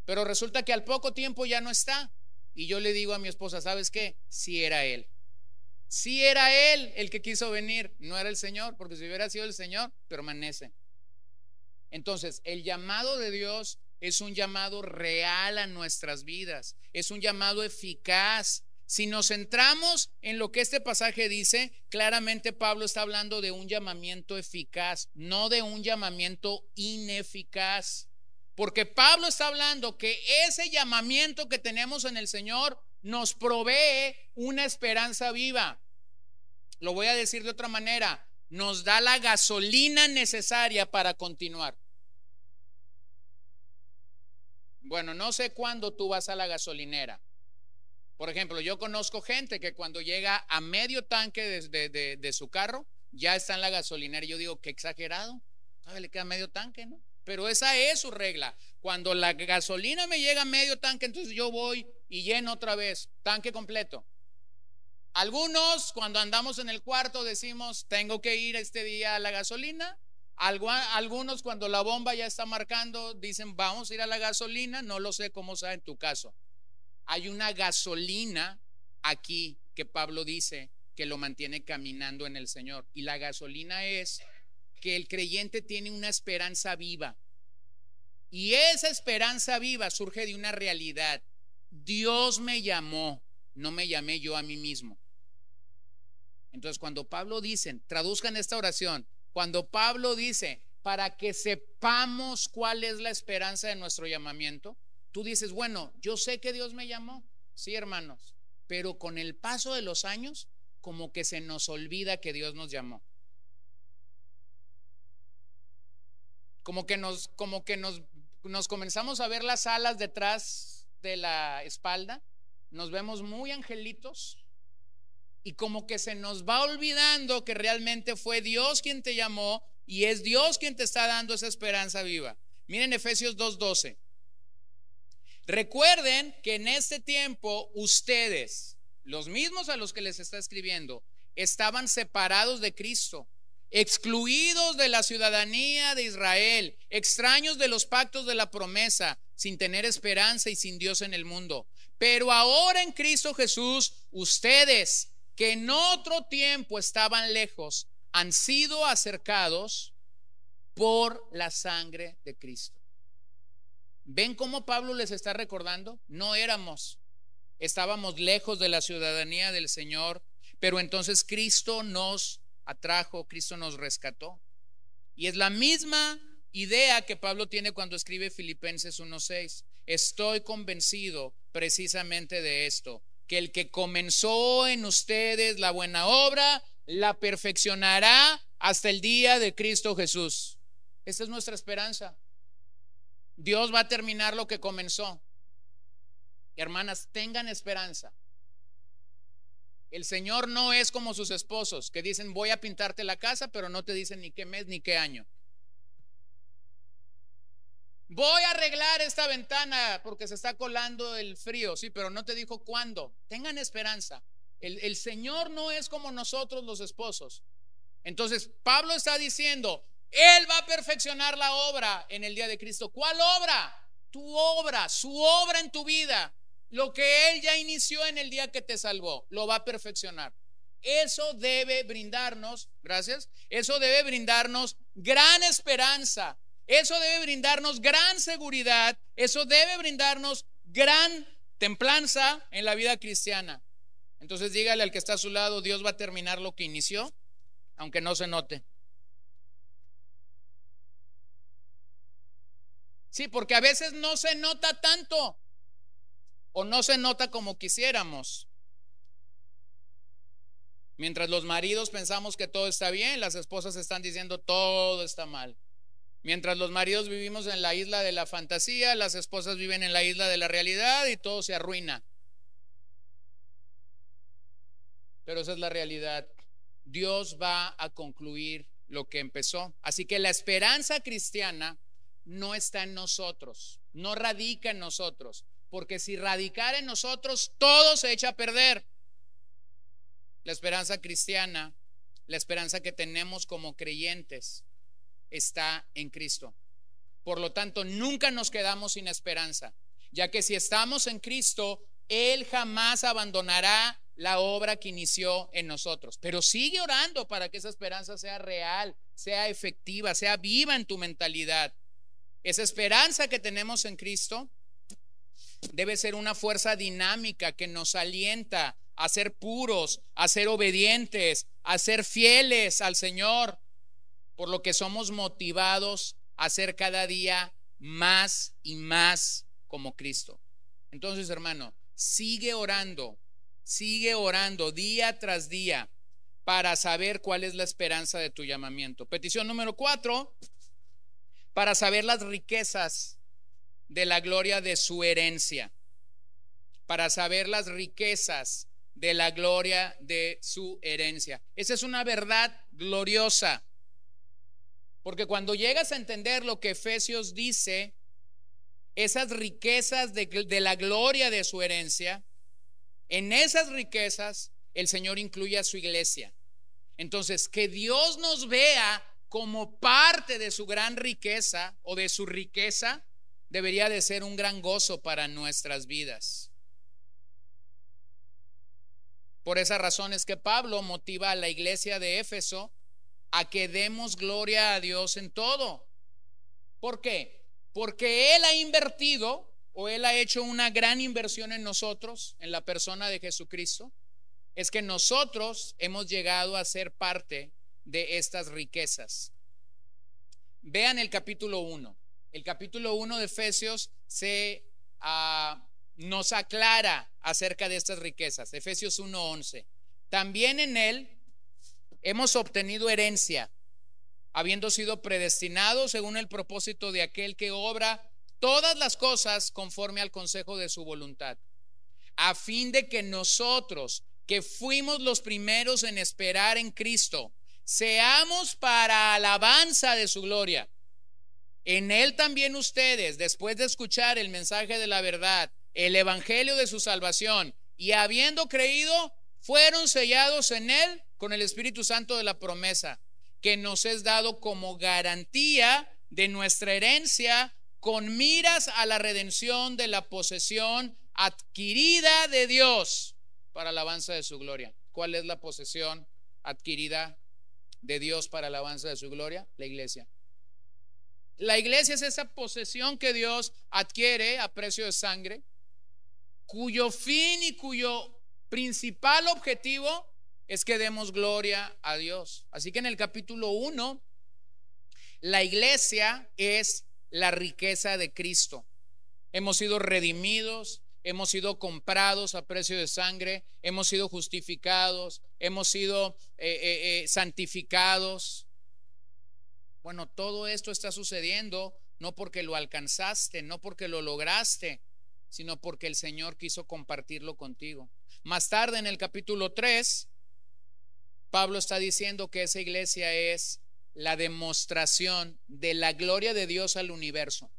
Pero resulta que al poco tiempo ya no está. Y yo le digo a mi esposa, ¿sabes qué? Si era él. Si era él el que quiso venir, no era el Señor, porque si hubiera sido el Señor, permanece. Entonces, el llamado de Dios es un llamado real a nuestras vidas, es un llamado eficaz. Si nos centramos en lo que este pasaje dice, claramente Pablo está hablando de un llamamiento eficaz, no de un llamamiento ineficaz. Porque Pablo está hablando que ese llamamiento que tenemos en el Señor nos provee una esperanza viva. Lo voy a decir de otra manera, nos da la gasolina necesaria para continuar. Bueno, no sé cuándo tú vas a la gasolinera. Por ejemplo, yo conozco gente que cuando llega a medio tanque de, de, su carro, ya está en la gasolinera. Y yo digo, qué exagerado. Todavía le queda medio tanque, ¿no? Pero esa es su regla. Cuando la gasolina me llega a medio tanque, entonces yo voy y lleno otra vez, tanque completo. Algunos, cuando andamos en el cuarto, decimos, tengo que ir este día a la gasolina. Algunos cuando la bomba ya está marcando dicen vamos a ir a la gasolina, no lo sé cómo sea en tu caso. Hay una gasolina aquí que Pablo dice que lo mantiene caminando en el Señor. Y la gasolina es que el creyente tiene una esperanza viva. Y esa esperanza viva surge de una realidad. Dios me llamó, no me llamé yo a mí mismo. Entonces cuando Pablo dice, traduzcan esta oración, cuando Pablo dice, para que sepamos cuál es la esperanza de nuestro llamamiento, tú dices, bueno, yo sé que Dios me llamó, sí hermanos, pero con el paso de los años, como que se nos olvida que Dios nos llamó. Como que nos, como que nos, nos comenzamos a ver las alas detrás de la espalda, nos vemos muy angelitos, Y como que se nos va olvidando que realmente fue Dios quien te llamó y es Dios quien te está dando esa esperanza viva. Miren Efesios 2.12. Recuerden que en este tiempo ustedes, los mismos a los que les está escribiendo, estaban separados de Cristo, excluidos de la ciudadanía de Israel, extraños de los pactos de la promesa, sin tener esperanza y sin Dios en el mundo. Pero ahora en Cristo Jesús, ustedes que en otro tiempo estaban lejos, han sido acercados por la sangre de Cristo. ¿Ven cómo Pablo les está recordando? No éramos, estábamos lejos de la ciudadanía del Señor, pero entonces Cristo nos atrajo, Cristo nos rescató. Y es la misma idea que Pablo tiene cuando escribe Filipenses 1.6. Estoy convencido precisamente de esto, que el que comenzó en ustedes la buena obra, la perfeccionará hasta el día de Cristo Jesús. Esta es nuestra esperanza. Dios va a terminar lo que comenzó. Hermanas, tengan esperanza. El Señor no es como sus esposos que dicen voy a pintarte la casa, pero no te dicen ni qué mes ni qué año. Voy a arreglar esta ventana porque se está colando el frío, sí, pero no te dijo cuándo. Tengan esperanza. El, el Señor no es como nosotros los esposos. Entonces, Pablo está diciendo, él va a perfeccionar la obra en el día de Cristo. ¿Cuál obra? Tu obra, su obra en tu vida. Lo que Él ya inició en el día que te salvó, lo va a perfeccionar. Eso debe brindarnos, gracias, eso debe brindarnos gran esperanza. Eso debe brindarnos gran seguridad. Eso debe brindarnos gran templanza en la vida cristiana. Entonces dígale al que está a su lado, Dios va a terminar lo que inició, aunque no se note. Sí, porque a veces no se nota tanto o no se nota como quisiéramos. Mientras los maridos pensamos que todo está bien, las esposas están diciendo todo está mal. Mientras los maridos vivimos en la isla de la fantasía, las esposas viven en la isla de la realidad y todo se arruina. Pero esa es la realidad. Dios va a concluir lo que empezó. Así que la esperanza cristiana no está en nosotros, no radica en nosotros, porque si radicara en nosotros, todo se echa a perder. La esperanza cristiana, la esperanza que tenemos como creyentes, está en Cristo. Por lo tanto, nunca nos quedamos sin esperanza, ya que si estamos en Cristo, Él jamás abandonará la obra que inició en nosotros. Pero sigue orando para que esa esperanza sea real, sea efectiva, sea viva en tu mentalidad. Esa esperanza que tenemos en Cristo debe ser una fuerza dinámica que nos alienta a ser puros, a ser obedientes, a ser fieles al Señor, por lo que somos motivados a ser cada día más y más como Cristo. Entonces, hermano, sigue orando, sigue orando día tras día para saber cuál es la esperanza de tu llamamiento. Petición número cuatro, para saber las riquezas de la gloria de su herencia, para saber las riquezas de la gloria de su herencia. Esa es una verdad gloriosa, porque cuando llegas a entender lo que Efesios dice, esas riquezas de, de la gloria de su herencia, en esas riquezas el Señor incluye a su iglesia. Entonces, que Dios nos vea como parte de su gran riqueza o de su riqueza, debería de ser un gran gozo para nuestras vidas. Por esa razón es que Pablo motiva a la iglesia de Éfeso a que demos gloria a Dios en todo. ¿Por qué? Porque Él ha invertido o Él ha hecho una gran inversión en nosotros, en la persona de Jesucristo. Es que nosotros hemos llegado a ser parte de estas riquezas. Vean el capítulo 1. El capítulo 1 de Efesios se ah, nos aclara acerca de estas riquezas. Efesios 1:11. También en él hemos obtenido herencia, habiendo sido predestinados según el propósito de aquel que obra todas las cosas conforme al consejo de su voluntad, a fin de que nosotros que fuimos los primeros en esperar en Cristo, seamos para alabanza de su gloria. En Él también ustedes, después de escuchar el mensaje de la verdad, el Evangelio de su salvación, y habiendo creído, fueron sellados en Él con el Espíritu Santo de la promesa, que nos es dado como garantía de nuestra herencia con miras a la redención de la posesión adquirida de Dios para alabanza de su gloria. ¿Cuál es la posesión adquirida de Dios para alabanza de su gloria? La iglesia. La iglesia es esa posesión que Dios adquiere a precio de sangre, cuyo fin y cuyo principal objetivo es que demos gloria a Dios. Así que en el capítulo 1, la iglesia es la riqueza de Cristo. Hemos sido redimidos, hemos sido comprados a precio de sangre, hemos sido justificados, hemos sido eh, eh, eh, santificados. Bueno, todo esto está sucediendo no porque lo alcanzaste, no porque lo lograste, sino porque el Señor quiso compartirlo contigo. Más tarde en el capítulo 3, Pablo está diciendo que esa iglesia es la demostración de la gloria de Dios al universo.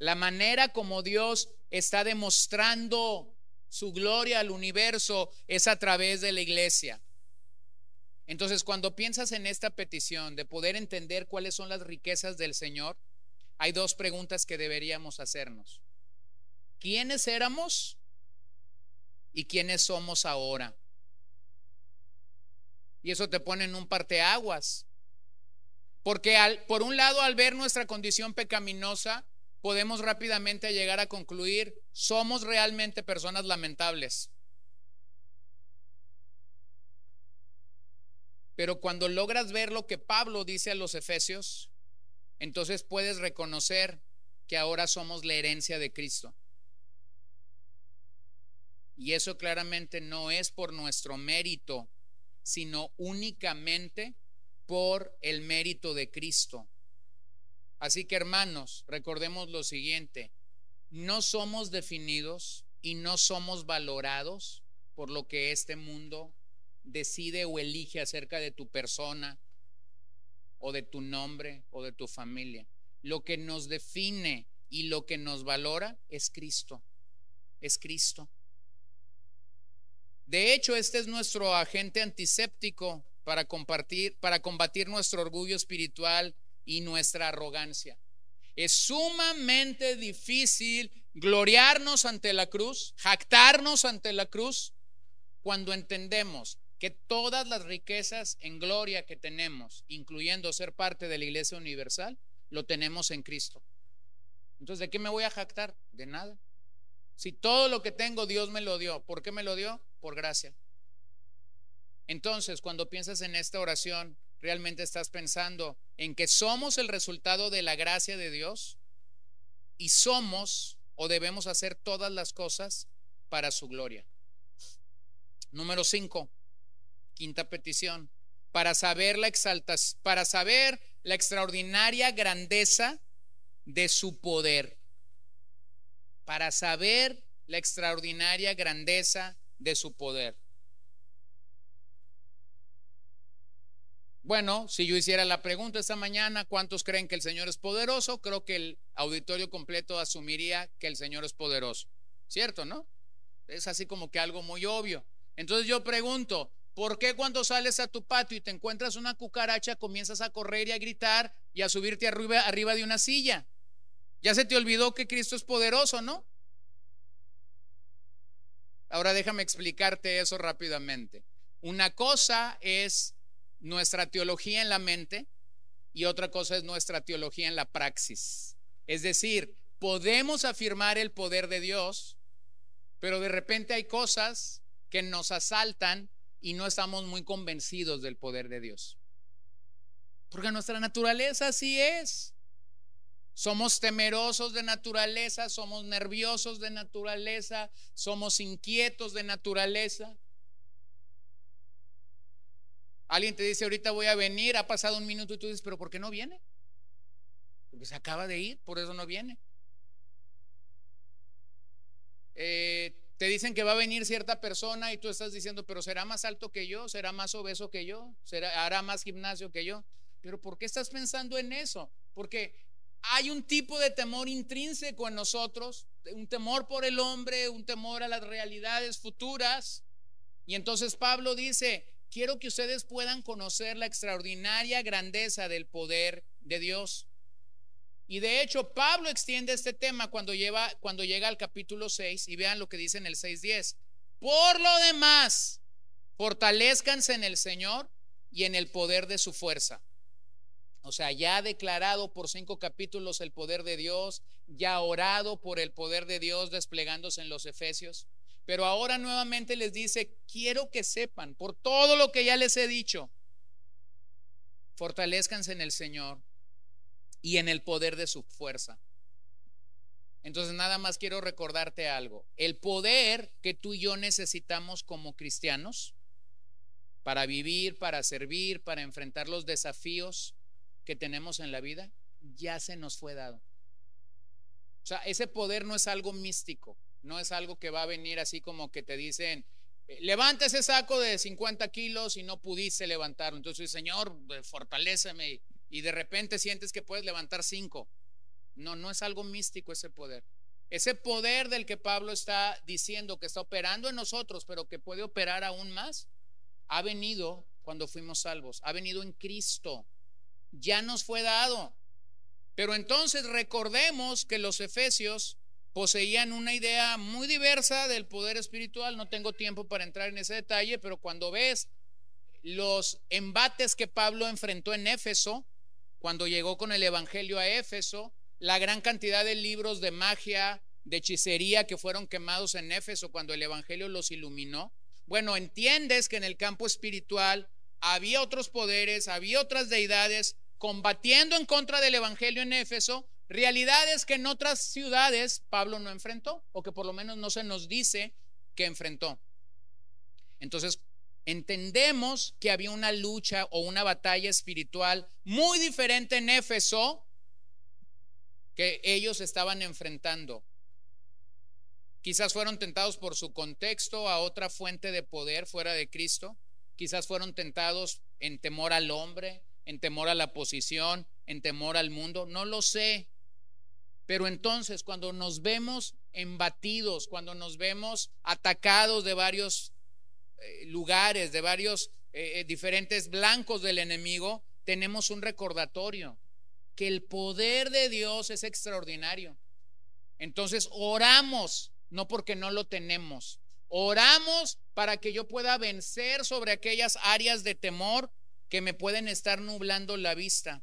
La manera como Dios está demostrando su gloria al universo es a través de la iglesia. Entonces, cuando piensas en esta petición de poder entender cuáles son las riquezas del Señor, hay dos preguntas que deberíamos hacernos. ¿Quiénes éramos y quiénes somos ahora? Y eso te pone en un parteaguas. Porque al, por un lado, al ver nuestra condición pecaminosa, podemos rápidamente llegar a concluir, somos realmente personas lamentables. Pero cuando logras ver lo que Pablo dice a los Efesios, entonces puedes reconocer que ahora somos la herencia de Cristo. Y eso claramente no es por nuestro mérito, sino únicamente por el mérito de Cristo. Así que hermanos, recordemos lo siguiente, no somos definidos y no somos valorados por lo que este mundo decide o elige acerca de tu persona o de tu nombre o de tu familia. Lo que nos define y lo que nos valora es Cristo. Es Cristo. De hecho, este es nuestro agente antiséptico para compartir, para combatir nuestro orgullo espiritual y nuestra arrogancia. Es sumamente difícil gloriarnos ante la cruz, jactarnos ante la cruz, cuando entendemos que todas las riquezas en gloria que tenemos, incluyendo ser parte de la Iglesia Universal, lo tenemos en Cristo. Entonces, ¿de qué me voy a jactar? De nada. Si todo lo que tengo Dios me lo dio, ¿por qué me lo dio? Por gracia. Entonces, cuando piensas en esta oración, ¿realmente estás pensando en que somos el resultado de la gracia de Dios? Y somos o debemos hacer todas las cosas para su gloria. Número 5, quinta petición, para saber la exaltación, para saber la extraordinaria grandeza de su poder. Para saber la extraordinaria grandeza de su poder. Bueno, si yo hiciera la pregunta esta mañana, ¿cuántos creen que el Señor es poderoso? Creo que el auditorio completo asumiría que el Señor es poderoso. ¿Cierto, no? Es así como que algo muy obvio. Entonces yo pregunto, ¿por qué cuando sales a tu patio y te encuentras una cucaracha comienzas a correr y a gritar y a subirte arriba, arriba de una silla? Ya se te olvidó que Cristo es poderoso, ¿no? Ahora déjame explicarte eso rápidamente. Una cosa es nuestra teología en la mente y otra cosa es nuestra teología en la praxis. Es decir, podemos afirmar el poder de Dios, pero de repente hay cosas que nos asaltan y no estamos muy convencidos del poder de Dios. Porque nuestra naturaleza así es. Somos temerosos de naturaleza, somos nerviosos de naturaleza, somos inquietos de naturaleza. Alguien te dice, ahorita voy a venir, ha pasado un minuto y tú dices, pero ¿por qué no viene? Porque se acaba de ir, por eso no viene. Eh, Te dicen que va a venir cierta persona y tú estás diciendo, pero será más alto que yo, será más obeso que yo, será, hará más gimnasio que yo. Pero ¿por qué estás pensando en eso? Porque hay un tipo de temor intrínseco en nosotros, un temor por el hombre, un temor a las realidades futuras. Y entonces Pablo dice, quiero que ustedes puedan conocer la extraordinaria grandeza del poder de Dios. Y de hecho, Pablo extiende este tema cuando, lleva, cuando llega al capítulo 6 y vean lo que dice en el 6.10. Por lo demás, fortalezcanse en el Señor y en el poder de su fuerza. O sea, ya ha declarado por cinco capítulos el poder de Dios, ya orado por el poder de Dios desplegándose en los Efesios. Pero ahora nuevamente les dice, quiero que sepan, por todo lo que ya les he dicho, fortalezcanse en el Señor y en el poder de su fuerza. Entonces nada más quiero recordarte algo. El poder que tú y yo necesitamos como cristianos para vivir, para servir, para enfrentar los desafíos que tenemos en la vida, ya se nos fue dado. O sea, ese poder no es algo místico, no es algo que va a venir así como que te dicen, eh, levanta ese saco de 50 kilos y no pudiste levantarlo. Entonces, Señor, fortaléceme y de repente sientes que puedes levantar cinco. No, no es algo místico ese poder. Ese poder del que Pablo está diciendo que está operando en nosotros, pero que puede operar aún más, ha venido cuando fuimos salvos, ha venido en Cristo, ya nos fue dado. Pero entonces recordemos que los efesios poseían una idea muy diversa del poder espiritual. No tengo tiempo para entrar en ese detalle, pero cuando ves los embates que Pablo enfrentó en Éfeso, cuando llegó con el Evangelio a Éfeso, la gran cantidad de libros de magia, de hechicería que fueron quemados en Éfeso cuando el Evangelio los iluminó. Bueno, entiendes que en el campo espiritual había otros poderes, había otras deidades combatiendo en contra del Evangelio en Éfeso, realidades que en otras ciudades Pablo no enfrentó, o que por lo menos no se nos dice que enfrentó. Entonces, entendemos que había una lucha o una batalla espiritual muy diferente en Éfeso que ellos estaban enfrentando. Quizás fueron tentados por su contexto a otra fuente de poder fuera de Cristo. Quizás fueron tentados en temor al hombre, en temor a la posición, en temor al mundo. No lo sé. Pero entonces cuando nos vemos embatidos, cuando nos vemos atacados de varios eh, lugares, de varios eh, eh, diferentes blancos del enemigo, tenemos un recordatorio que el poder de Dios es extraordinario. Entonces oramos, no porque no lo tenemos, oramos para que yo pueda vencer sobre aquellas áreas de temor que me pueden estar nublando la vista.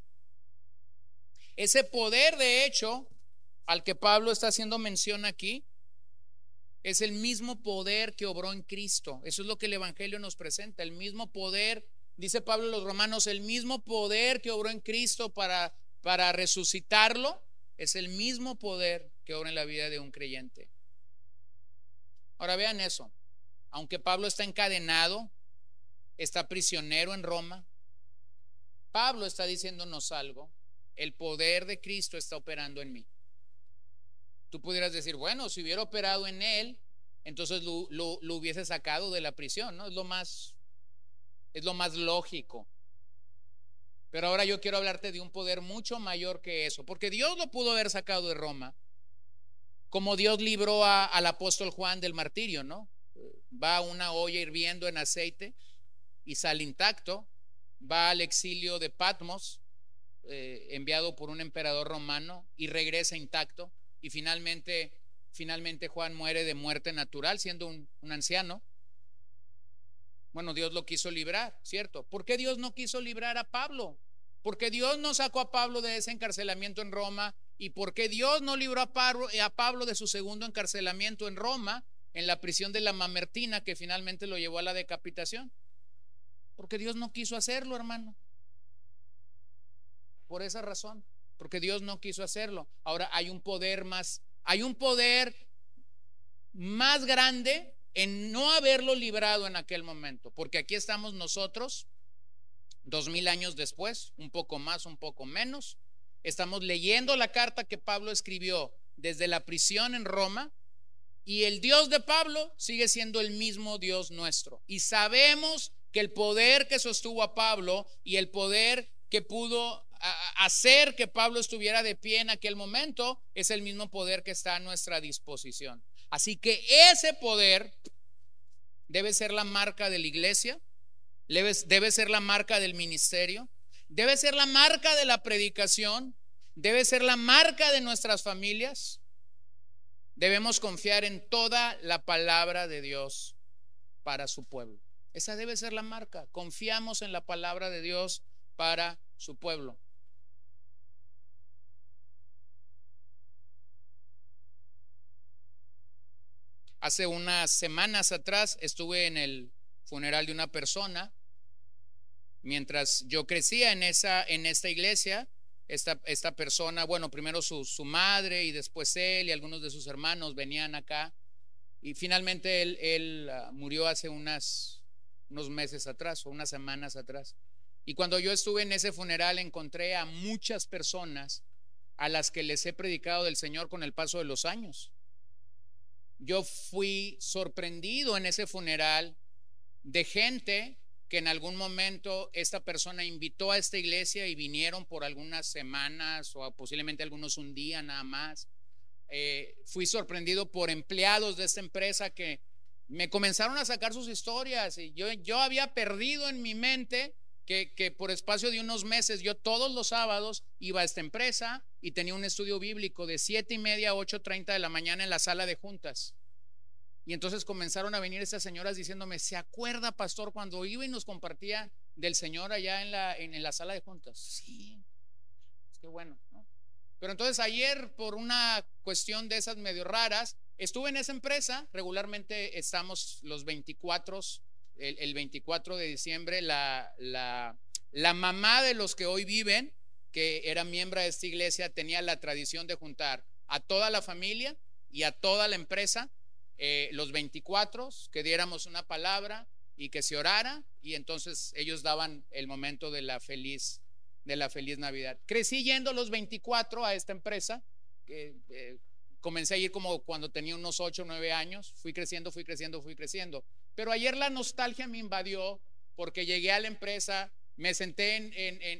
Ese poder, de hecho, al que Pablo está haciendo mención aquí, es el mismo poder que obró en Cristo. Eso es lo que el Evangelio nos presenta, el mismo poder, dice Pablo a los romanos, el mismo poder que obró en Cristo para, para resucitarlo, es el mismo poder que obra en la vida de un creyente. Ahora vean eso, aunque Pablo está encadenado, está prisionero en Roma, Pablo está diciéndonos algo, el poder de Cristo está operando en mí. Tú pudieras decir, bueno, si hubiera operado en él, entonces lo, hubiese sacado de la prisión, ¿no? Es lo más, es lo más lógico. Pero ahora yo quiero hablarte de un poder mucho mayor que eso, porque Dios lo pudo haber sacado de Roma, como Dios libró al apóstol Juan del martirio, ¿no? Va a una olla hirviendo en aceite y sale intacto, va al exilio de Patmos, eh, enviado por un emperador romano, y regresa intacto y finalmente, finalmente Juan muere de muerte natural siendo un, anciano. Bueno, Dios lo quiso librar, ¿cierto? ¿Por qué Dios no quiso librar a Pablo? Porque Dios no sacó a Pablo de ese encarcelamiento en Roma y por qué Dios no libró a Pablo de su segundo encarcelamiento en Roma, en la prisión de la Mamertina que finalmente lo llevó a la decapitación. Porque Dios no quiso hacerlo, hermano. Por esa razón porque Dios no quiso hacerlo. Ahora hay un poder más, hay un poder más grande en no haberlo librado en aquel momento, porque aquí estamos nosotros, dos mil años después, un poco más, un poco menos, estamos leyendo la carta que Pablo escribió desde la prisión en Roma Y el Dios de Pablo sigue siendo el mismo Dios nuestro. Y sabemos que el poder que sostuvo a Pablo y el poder que pudo hacer que Pablo estuviera de pie en aquel momento es el mismo poder que está a nuestra disposición. Así que ese poder debe ser la marca de la iglesia, debe, ser la marca del ministerio, debe ser la marca de la predicación, debe ser la marca de nuestras familias. Debemos confiar en toda la palabra de Dios para su pueblo. Esa debe ser la marca. Confiamos en la palabra de Dios para su pueblo. Hace unas semanas atrás estuve en el funeral de una persona. Mientras yo crecía en, esa, en esta iglesia, esta, esta persona, bueno, primero su, su, madre y después él y algunos de sus hermanos venían acá. Y finalmente él, él ah, murió hace unas, unos meses atrás o unas semanas atrás. Y cuando yo estuve en ese funeral encontré a muchas personas a las que les he predicado del Señor con el paso de los años. Yo fui sorprendido en ese funeral de gente que en algún momento esta persona invitó a esta iglesia y vinieron por algunas semanas o posiblemente algunos un día nada más. Eh, fui sorprendido por empleados de esta empresa que me comenzaron a sacar sus historias y yo, yo había perdido en mi mente que, por espacio de unos meses yo todos los sábados iba a esta empresa y tenía un estudio bíblico de siete y media a 8.30 de la mañana en la sala de juntas. Y entonces comenzaron a venir estas señoras diciéndome, ¿se acuerda, pastor, cuando iba y nos compartía del Señor allá en la, en, la sala de juntas? Sí, es que bueno, Pero entonces ayer, por una cuestión de esas medio raras, estuve en esa empresa, regularmente estamos los 24 el, 24 de diciembre, la, la, la mamá de los que hoy viven, que era miembro de esta iglesia, tenía la tradición de juntar a toda la familia y a toda la empresa eh, los 24, que diéramos una palabra y que se orara y entonces ellos daban el momento de la feliz de la feliz Navidad. Crecí yendo los 24 a esta empresa, que eh, comencé a ir como cuando tenía unos 8 o 9 años, fui creciendo, fui creciendo, fui creciendo. Pero ayer la nostalgia me invadió porque llegué a la empresa, me senté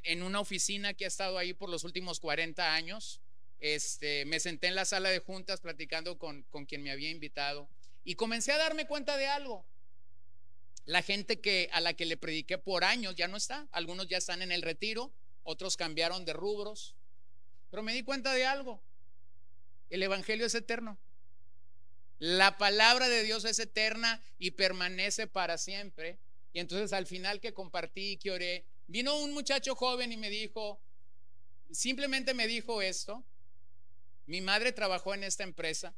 en, una oficina que ha estado ahí por los últimos 40 años, este, me senté en la sala de juntas platicando con, con quien me había invitado y comencé a darme cuenta de algo. La gente que, a la que le prediqué por años ya no está, algunos ya están en el retiro, otros cambiaron de rubros, pero me di cuenta de algo. El Evangelio es eterno. La palabra de Dios es eterna y permanece para siempre. Y entonces al final que compartí y que oré, vino un muchacho joven y me dijo, simplemente me dijo esto, mi madre trabajó en esta empresa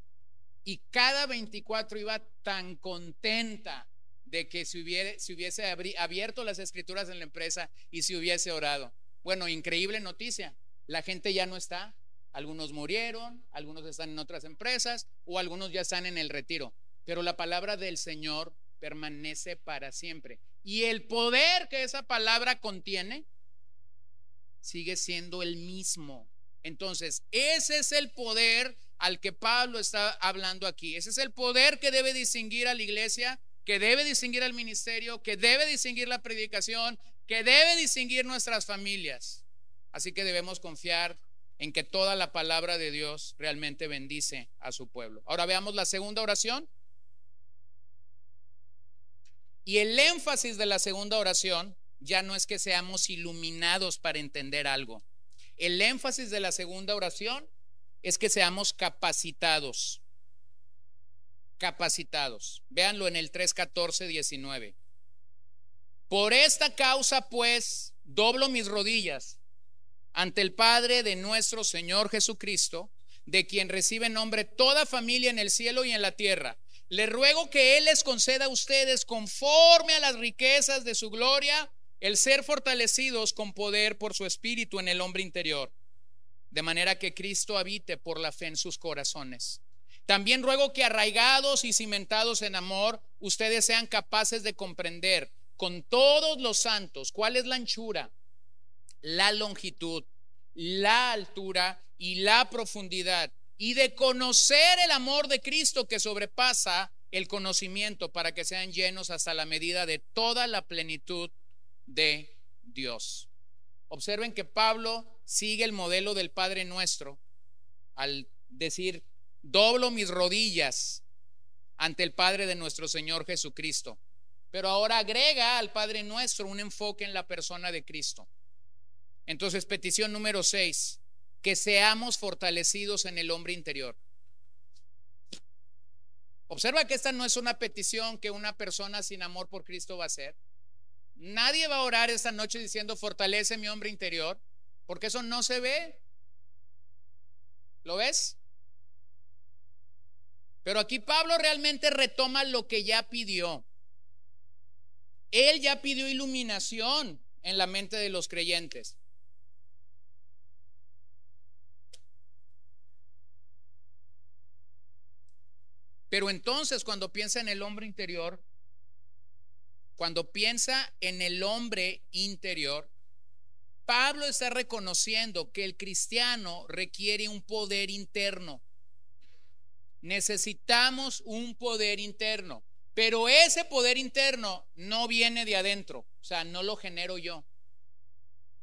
y cada 24 iba tan contenta de que se hubiese, se hubiese abierto las escrituras en la empresa y se hubiese orado. Bueno, increíble noticia, la gente ya no está, algunos murieron, algunos están en otras empresas o algunos ya están en el retiro. Pero la palabra del Señor permanece para siempre. Y el poder que esa palabra contiene sigue siendo el mismo. Entonces, ese es el poder al que Pablo está hablando aquí. Ese es el poder que debe distinguir a la iglesia, que debe distinguir al ministerio, que debe distinguir la predicación, que debe distinguir nuestras familias. Así que debemos confiar en que toda la palabra de Dios realmente bendice a su pueblo. Ahora veamos la segunda oración. Y el énfasis de la segunda oración ya no es que seamos iluminados para entender algo. El énfasis de la segunda oración es que seamos capacitados. Capacitados. Véanlo en el 3, 19. Por esta causa, pues, doblo mis rodillas ante el Padre de nuestro Señor Jesucristo, de quien recibe nombre toda familia en el cielo y en la tierra. Le ruego que Él les conceda a ustedes, conforme a las riquezas de su gloria, el ser fortalecidos con poder por su espíritu en el hombre interior, de manera que Cristo habite por la fe en sus corazones. También ruego que arraigados y cimentados en amor, ustedes sean capaces de comprender con todos los santos cuál es la anchura, la longitud, la altura y la profundidad y de conocer el amor de Cristo que sobrepasa el conocimiento para que sean llenos hasta la medida de toda la plenitud de Dios. Observen que Pablo sigue el modelo del Padre nuestro al decir, doblo mis rodillas ante el Padre de nuestro Señor Jesucristo. Pero ahora agrega al Padre nuestro un enfoque en la persona de Cristo. Entonces, petición número 6, que seamos fortalecidos en el hombre interior. Observa que esta no es una petición que una persona sin amor por Cristo va a hacer. Nadie va a orar esta noche diciendo, fortalece mi hombre interior, porque eso no se ve. ¿Lo ves? Pero aquí Pablo realmente retoma lo que ya pidió. Él ya pidió iluminación en la mente de los creyentes. Pero entonces cuando piensa en el hombre interior, cuando piensa en el hombre interior, Pablo está reconociendo que el cristiano requiere un poder interno. Necesitamos un poder interno, pero ese poder interno no viene de adentro, o sea, no lo genero yo.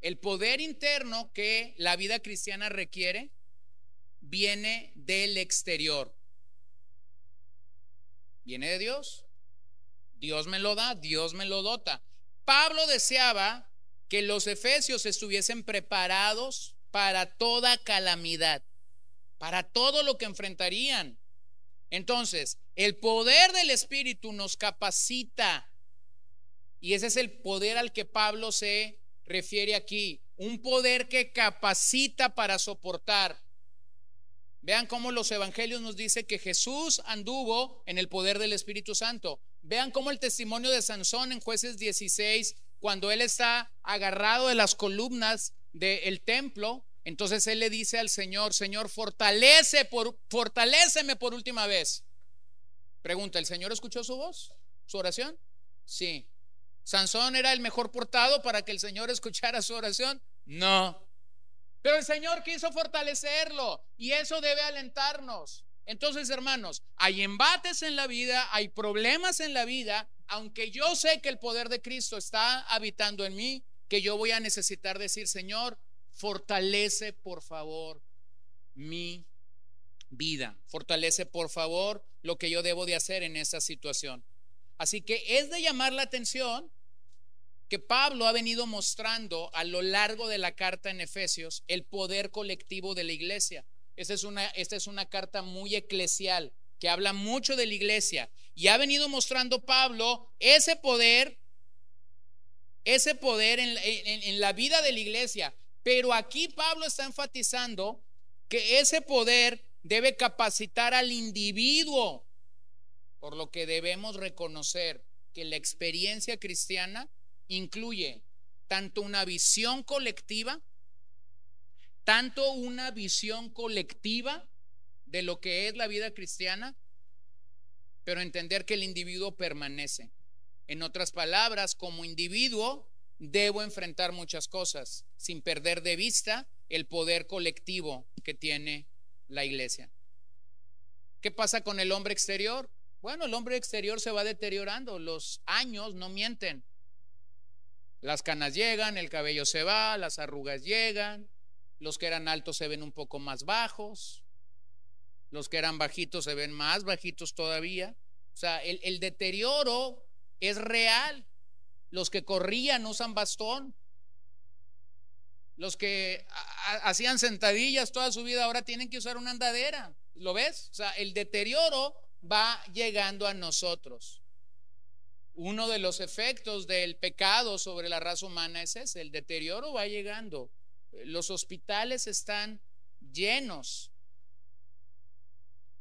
El poder interno que la vida cristiana requiere viene del exterior. Viene de Dios. Dios me lo da, Dios me lo dota. Pablo deseaba que los efesios estuviesen preparados para toda calamidad, para todo lo que enfrentarían. Entonces, el poder del Espíritu nos capacita. Y ese es el poder al que Pablo se refiere aquí. Un poder que capacita para soportar. Vean cómo los evangelios nos dice que Jesús anduvo en el poder del Espíritu Santo. Vean cómo el testimonio de Sansón en jueces 16, cuando él está agarrado de las columnas del templo, entonces él le dice al Señor, Señor, fortalece por, por última vez. Pregunta, ¿el Señor escuchó su voz? ¿Su oración? Sí. ¿Sansón era el mejor portado para que el Señor escuchara su oración? No. Pero el Señor quiso fortalecerlo y eso debe alentarnos. Entonces, hermanos, hay embates en la vida, hay problemas en la vida, aunque yo sé que el poder de Cristo está habitando en mí, que yo voy a necesitar decir, Señor, fortalece por favor mi vida. Fortalece por favor lo que yo debo de hacer en esa situación. Así que es de llamar la atención que Pablo ha venido mostrando a lo largo de la carta en Efesios el poder colectivo de la iglesia. Esta es una, esta es una carta muy eclesial que habla mucho de la iglesia y ha venido mostrando Pablo ese poder, ese poder en, en la vida de la iglesia. Pero aquí Pablo está enfatizando que ese poder debe capacitar al individuo, por lo que debemos reconocer que la experiencia cristiana incluye tanto una visión colectiva, tanto una visión colectiva de lo que es la vida cristiana, pero entender que el individuo permanece. En otras palabras, como individuo debo enfrentar muchas cosas sin perder de vista el poder colectivo que tiene la iglesia. ¿Qué pasa con el hombre exterior? Bueno, el hombre exterior se va deteriorando, los años no mienten. Las canas llegan, el cabello se va, las arrugas llegan, los que eran altos se ven un poco más bajos, los que eran bajitos se ven más bajitos todavía. O sea, el, deterioro es real. Los que corrían usan bastón. Los que hacían sentadillas toda su vida ahora tienen que usar una andadera. ¿Lo ves? O sea, el deterioro va llegando a nosotros. Uno de los efectos del pecado sobre la raza humana es ese, el deterioro va llegando. Los hospitales están llenos.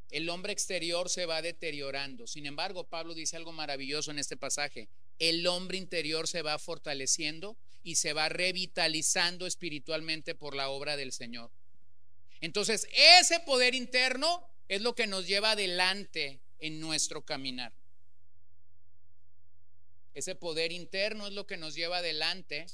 El hombre exterior se va deteriorando. Sin embargo, Pablo dice algo maravilloso en este pasaje. El hombre interior se va fortaleciendo y se va revitalizando espiritualmente por la obra del Señor. Entonces, ese poder interno es lo que nos lleva adelante en nuestro caminar. Ese poder interno es lo que nos lleva adelante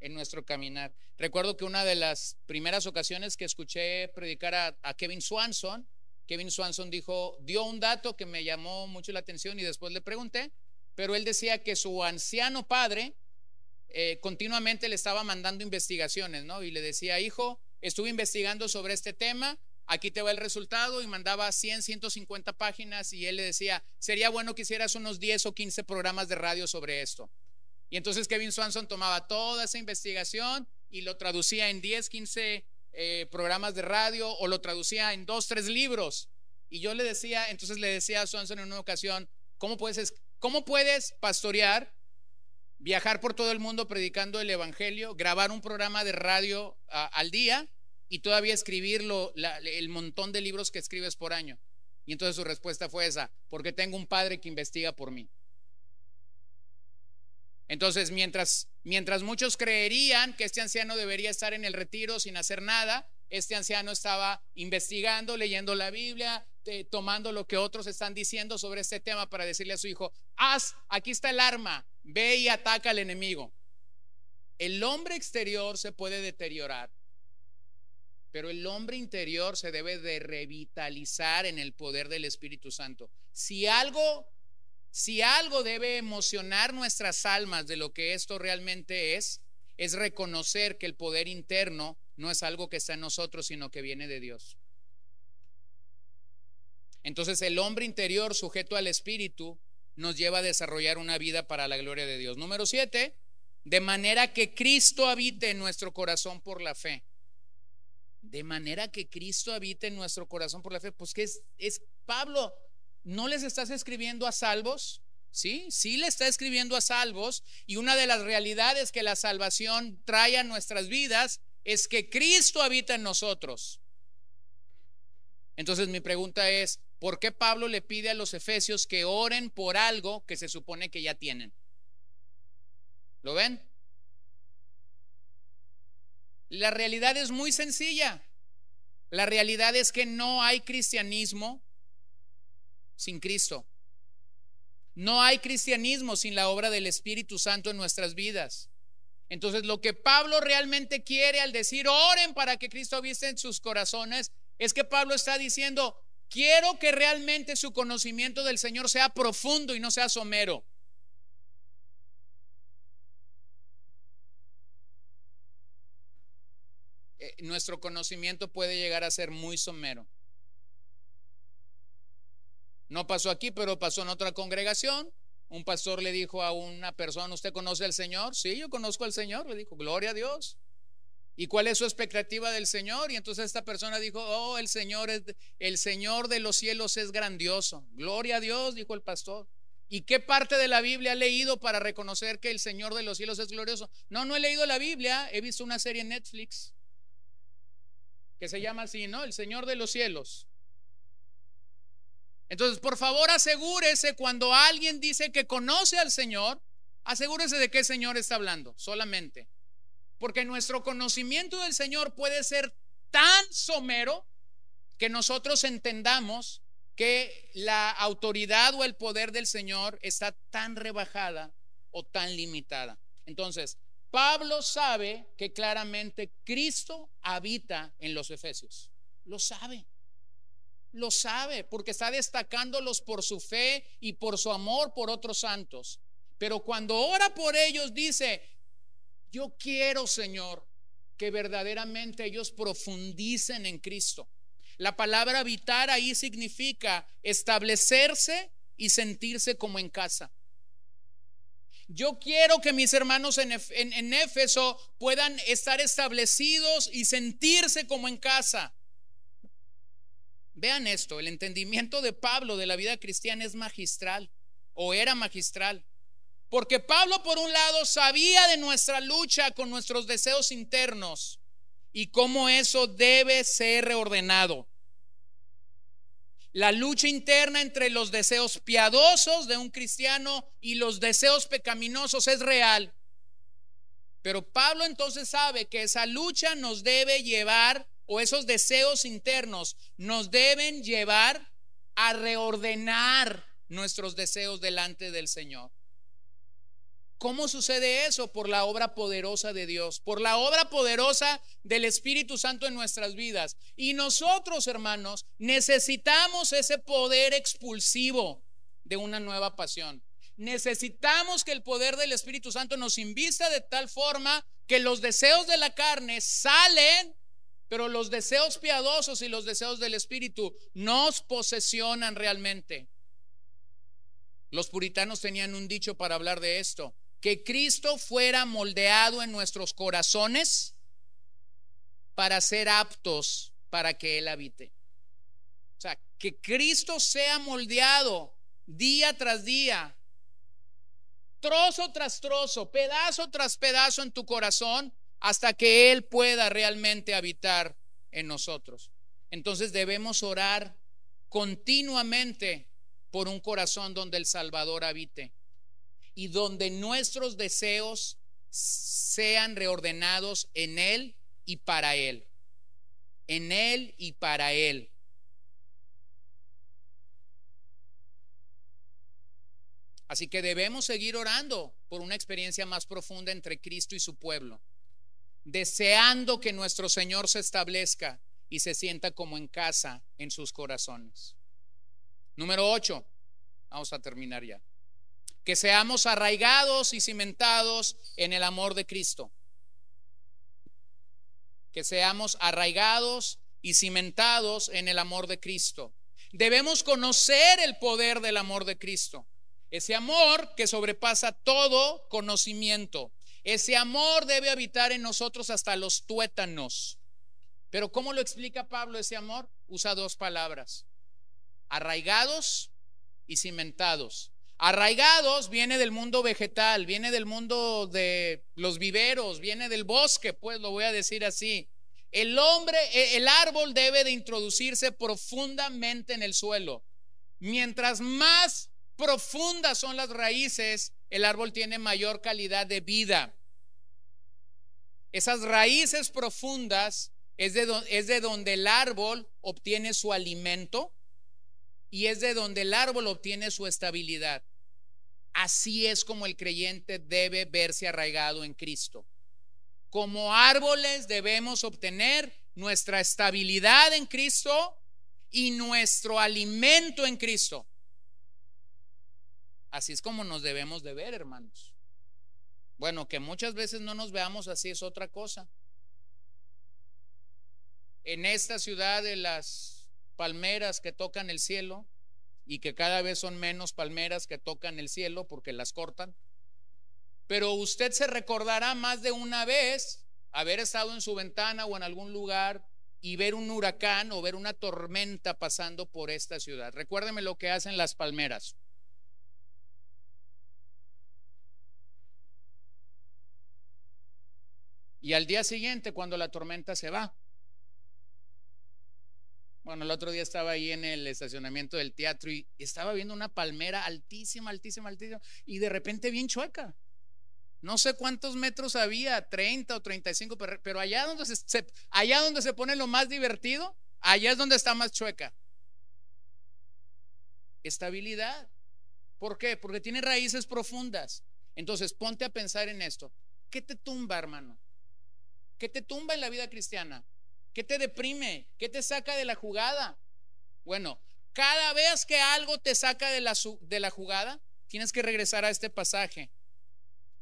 en nuestro caminar. Recuerdo que una de las primeras ocasiones que escuché predicar a, Kevin Swanson, Kevin Swanson dijo, dio un dato que me llamó mucho la atención y después le pregunté, pero él decía que su anciano padre eh, continuamente le estaba mandando investigaciones, ¿no? Y le decía, hijo, estuve investigando sobre este tema, aquí te va el resultado y mandaba 100, 150 páginas y él le decía, sería bueno que hicieras unos 10 o 15 programas de radio sobre esto. Y entonces Kevin Swanson tomaba toda esa investigación y lo traducía en 10, 15 eh, programas de radio o lo traducía en dos, tres libros. Y yo le decía, entonces le decía a Swanson en una ocasión, ¿cómo puedes, cómo puedes pastorear, viajar por todo el mundo predicando el Evangelio, grabar un programa de radio al día y todavía escribir el montón de libros que escribes por año? Y entonces su respuesta fue esa, porque tengo un padre que investiga por mí. Entonces, mientras, mientras muchos creerían que este anciano debería estar en el retiro sin hacer nada, este anciano estaba investigando, leyendo la Biblia, tomando lo que otros están diciendo sobre este tema para decirle a su hijo, haz, aquí está el arma, ve y ataca al enemigo. El hombre exterior se puede deteriorar, pero el hombre interior se debe de revitalizar en el poder del Espíritu Santo. Si algo si algo debe emocionar nuestras almas de lo que esto realmente es, es reconocer que el poder interno no es algo que está en nosotros, sino que viene de Dios. Entonces el hombre interior sujeto al Espíritu nos lleva a desarrollar una vida para la gloria de Dios. Número siete, de manera que Cristo habite en nuestro corazón por la fe. De manera que Cristo habite en nuestro corazón por la fe. Pues que es, es Pablo ¿no les estás escribiendo a salvos? Sí, sí le está escribiendo a salvos y una de las realidades que la salvación trae a nuestras vidas es que Cristo habita en nosotros. Entonces mi pregunta es, ¿por qué Pablo le pide a los efesios que oren por algo que se supone que ya tienen? ¿Lo ven? La realidad es muy sencilla. La realidad es que no hay cristianismo sin Cristo. No hay cristianismo sin la obra del Espíritu Santo en nuestras vidas. Entonces, lo que Pablo realmente quiere al decir oren para que Cristo viste en sus corazones, es que Pablo está diciendo, quiero que realmente su conocimiento del Señor sea profundo y no sea somero. Eh, nuestro conocimiento puede llegar a ser muy somero. No pasó aquí, pero pasó en otra congregación. Un pastor le dijo a una persona, ¿usted conoce al Señor? Sí, yo conozco al Señor. Le dijo, gloria a Dios. ¿Y cuál es su expectativa del Señor? Y entonces esta persona dijo, oh, el Señor es, el Señor de los cielos es grandioso. Gloria a Dios, dijo el pastor. ¿Y qué parte de la Biblia ha leído para reconocer que el Señor de los cielos es glorioso? No, no he leído la Biblia, he visto una serie en Netflix que se llama así, ¿no? El Señor de los cielos. Entonces, por favor, asegúrese cuando alguien dice que conoce al Señor, asegúrese de qué Señor está hablando, solamente. Porque nuestro conocimiento del Señor puede ser tan somero que nosotros entendamos que la autoridad o el poder del Señor está tan rebajada o tan limitada. Entonces, Pablo sabe que claramente Cristo habita en los Efesios. Lo sabe lo sabe porque está destacándolos por su fe y por su amor por otros santos. Pero cuando ora por ellos dice, yo quiero, Señor, que verdaderamente ellos profundicen en Cristo. La palabra habitar ahí significa establecerse y sentirse como en casa. Yo quiero que mis hermanos en, en, Éfeso puedan estar establecidos y sentirse como en casa. Vean esto, el entendimiento de Pablo de la vida cristiana es magistral o era magistral. Porque Pablo por un lado sabía de nuestra lucha con nuestros deseos internos y cómo eso debe ser reordenado. La lucha interna entre los deseos piadosos de un cristiano y los deseos pecaminosos es real. Pero Pablo entonces sabe que esa lucha nos debe llevar o esos deseos internos nos deben llevar a reordenar nuestros deseos delante del Señor. ¿Cómo sucede eso? Por la obra poderosa de Dios, por la obra poderosa del Espíritu Santo en nuestras vidas. Y nosotros, hermanos, necesitamos ese poder expulsivo de una nueva pasión. Necesitamos que el poder del Espíritu Santo nos invista de tal forma que los deseos de la carne salen, pero los deseos piadosos y los deseos del Espíritu nos posesionan realmente. Los puritanos tenían un dicho para hablar de esto que Cristo fuera moldeado en nuestros corazones para ser aptos para que Él habite. O sea, que Cristo sea moldeado día tras día, trozo tras trozo, pedazo tras pedazo en tu corazón, hasta que Él pueda realmente habitar en nosotros. Entonces debemos orar continuamente por un corazón donde el Salvador habite y donde nuestros deseos sean reordenados en Él y para Él. En Él y para Él. Así que debemos seguir orando por una experiencia más profunda entre Cristo y su pueblo, deseando que nuestro Señor se establezca y se sienta como en casa en sus corazones. Número 8. Vamos a terminar ya que seamos arraigados y cimentados en el amor de Cristo. Que seamos arraigados y cimentados en el amor de Cristo. Debemos conocer el poder del amor de Cristo. Ese amor que sobrepasa todo conocimiento. Ese amor debe habitar en nosotros hasta los tuétanos. Pero ¿cómo lo explica Pablo ese amor? Usa dos palabras. Arraigados y cimentados. Arraigados viene del mundo vegetal, viene del mundo de los viveros, viene del bosque, pues lo voy a decir así. El hombre, e, el árbol debe de introducirse profundamente en el suelo. Mientras más profundas son las raíces, el árbol tiene mayor calidad de vida. Esas raíces profundas es de, es de donde el árbol obtiene su alimento, y es de donde el árbol obtiene su estabilidad. Así es como el creyente debe verse arraigado en Cristo. Como árboles debemos obtener nuestra estabilidad en Cristo y nuestro alimento en Cristo. Así es como nos debemos de ver, hermanos. Bueno, que muchas veces no nos veamos así es otra cosa. En esta ciudad de las palmeras que tocan el cielo y que cada vez son menos palmeras que tocan el cielo porque las cortan. Pero usted se recordará más de una vez haber estado en su ventana o en algún lugar y ver un huracán o ver una tormenta pasando por esta ciudad. Recuérdeme lo que hacen las palmeras. Y al día siguiente, cuando la tormenta se va, bueno, el otro día estaba ahí en el estacionamiento del teatro y estaba viendo una palmera altísima, altísima, altísima, y de repente bien chueca. No sé cuántos metros había, 30 o 35, pero allá donde se, allá donde se pone lo más divertido, allá es donde está más chueca. Estabilidad. ¿Por qué? Porque tiene raíces profundas. Entonces, ponte a pensar en esto. ¿Qué te tumba, hermano? ¿Qué te tumba en la vida cristiana? ¿Qué te deprime? ¿Qué te saca de la jugada? Bueno, cada vez que algo te saca de la, de la jugada, tienes que regresar a este pasaje.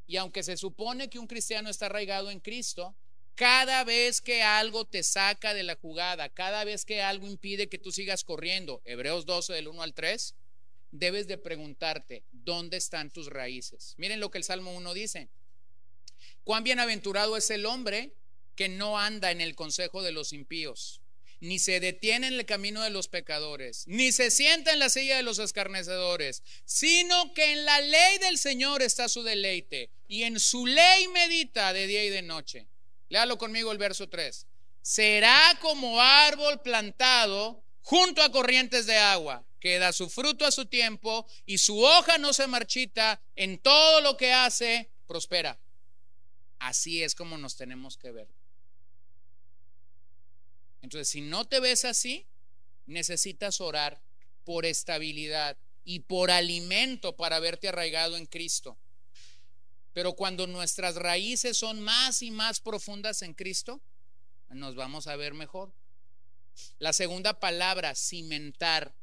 Y aunque se supone que un cristiano está arraigado en Cristo, cada vez que algo te saca de la jugada, cada vez que algo impide que tú sigas corriendo, Hebreos 12 del 1 al 3, debes de preguntarte, ¿dónde están tus raíces? Miren lo que el Salmo 1 dice. Cuán bienaventurado es el hombre que no anda en el consejo de los impíos, ni se detiene en el camino de los pecadores, ni se sienta en la silla de los escarnecedores, sino que en la ley del Señor está su deleite, y en su ley medita de día y de noche. Léalo conmigo el verso 3. Será como árbol plantado junto a corrientes de agua, que da su fruto a su tiempo, y su hoja no se marchita, en todo lo que hace, prospera. Así es como nos tenemos que ver. Entonces, si no te ves así, necesitas orar por estabilidad y por alimento para verte arraigado en Cristo. Pero cuando nuestras raíces son más y más profundas en Cristo, nos vamos a ver mejor. La segunda palabra, cimentar.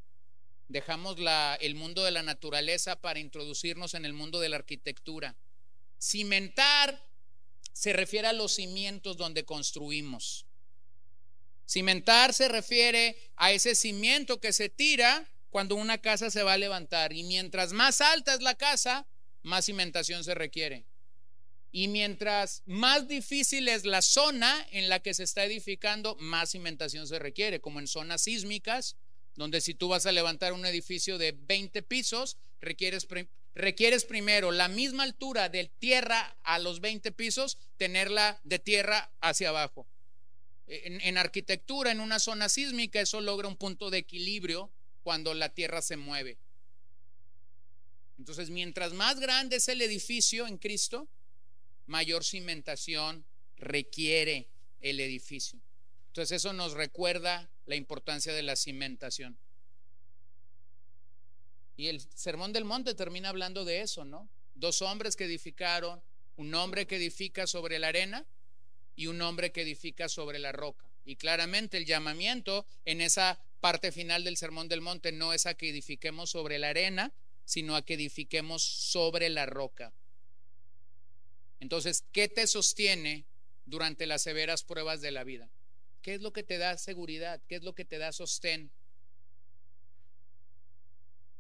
Dejamos la, el mundo de la naturaleza para introducirnos en el mundo de la arquitectura. Cimentar se refiere a los cimientos donde construimos. Cimentar se refiere a ese cimiento que se tira cuando una casa se va a levantar. Y mientras más alta es la casa, más cimentación se requiere. Y mientras más difícil es la zona en la que se está edificando, más cimentación se requiere, como en zonas sísmicas, donde si tú vas a levantar un edificio de 20 pisos, requieres, requieres primero la misma altura de tierra a los 20 pisos, tenerla de tierra hacia abajo. En, arquitectura, en una zona sísmica, eso logra un punto de equilibrio cuando la tierra se mueve. Entonces, mientras más grande es el edificio en Cristo, mayor cimentación requiere el edificio. Entonces eso nos recuerda la importancia de la cimentación. Y el Sermón del Monte termina hablando de eso, ¿no? Dos hombres que edificaron, un hombre que edifica sobre la arena y un hombre que edifica sobre la roca. Y claramente el llamamiento en esa parte final del Sermón del Monte no es a que edifiquemos sobre la arena, sino a que edifiquemos sobre la roca. Entonces, ¿qué te sostiene durante las severas pruebas de la vida? ¿Qué es lo que te da seguridad? ¿Qué es lo que te da sostén?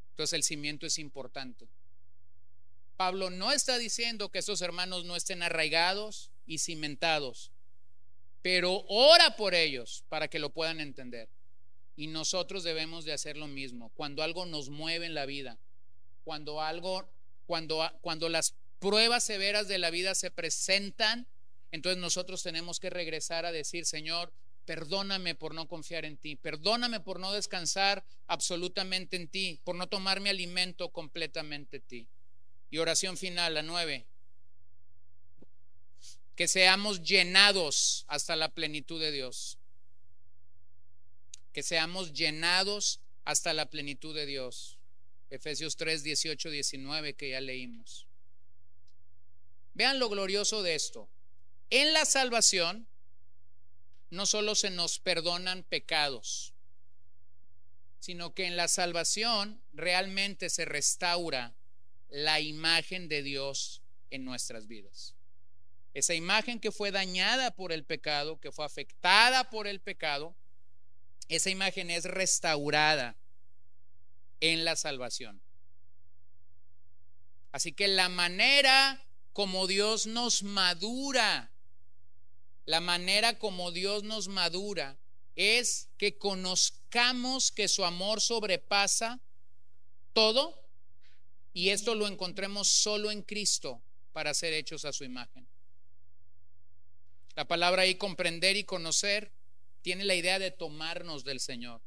Entonces el cimiento es importante. Pablo no está diciendo que esos hermanos no estén arraigados y cimentados, pero ora por ellos para que lo puedan entender. Y nosotros debemos de hacer lo mismo. Cuando algo nos mueve en la vida, cuando algo, cuando, cuando las pruebas severas de la vida se presentan, entonces nosotros tenemos que regresar a decir, Señor, perdóname por no confiar en ti, perdóname por no descansar absolutamente en ti, por no tomar mi alimento completamente en ti. Y oración final, la nueve, que seamos llenados hasta la plenitud de Dios, que seamos llenados hasta la plenitud de Dios. Efesios 3, 18, 19 que ya leímos. Vean lo glorioso de esto. En la salvación no solo se nos perdonan pecados, sino que en la salvación realmente se restaura la imagen de Dios en nuestras vidas. Esa imagen que fue dañada por el pecado, que fue afectada por el pecado, esa imagen es restaurada en la salvación. Así que la manera como Dios nos madura, la manera como Dios nos madura es que conozcamos que su amor sobrepasa todo y esto lo encontremos solo en Cristo para ser hechos a su imagen. La palabra ahí comprender y conocer tiene la idea de tomarnos del Señor.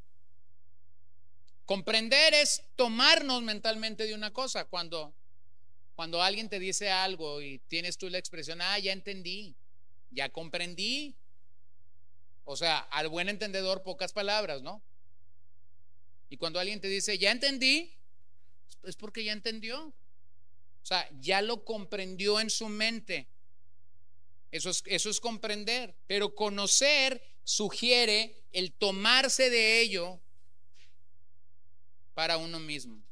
Comprender es tomarnos mentalmente de una cosa. Cuando cuando alguien te dice algo y tienes tú la expresión, ah, ya entendí, ya comprendí. O sea, al buen entendedor pocas palabras, ¿no? Y cuando alguien te dice, ya entendí, es porque ya entendió. O sea, ya lo comprendió en su mente. Eso es, eso es comprender. Pero conocer sugiere el tomarse de ello para uno mismo.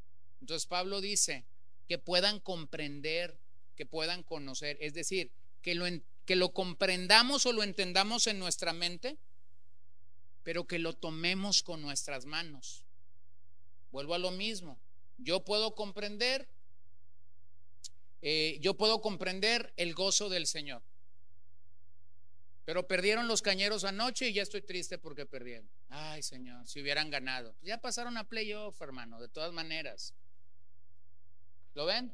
Entonces Pablo dice, que puedan comprender, que puedan conocer, es decir, que lo, que lo comprendamos o lo entendamos en nuestra mente, pero que lo tomemos con nuestras manos. Vuelvo a lo mismo, yo puedo comprender, eh, yo puedo comprender el gozo del Señor. Pero perdieron los cañeros anoche y ya estoy triste porque perdieron. Ay, Señor, si hubieran ganado. Ya pasaron a playoff, hermano, de todas maneras. ¿Lo ven?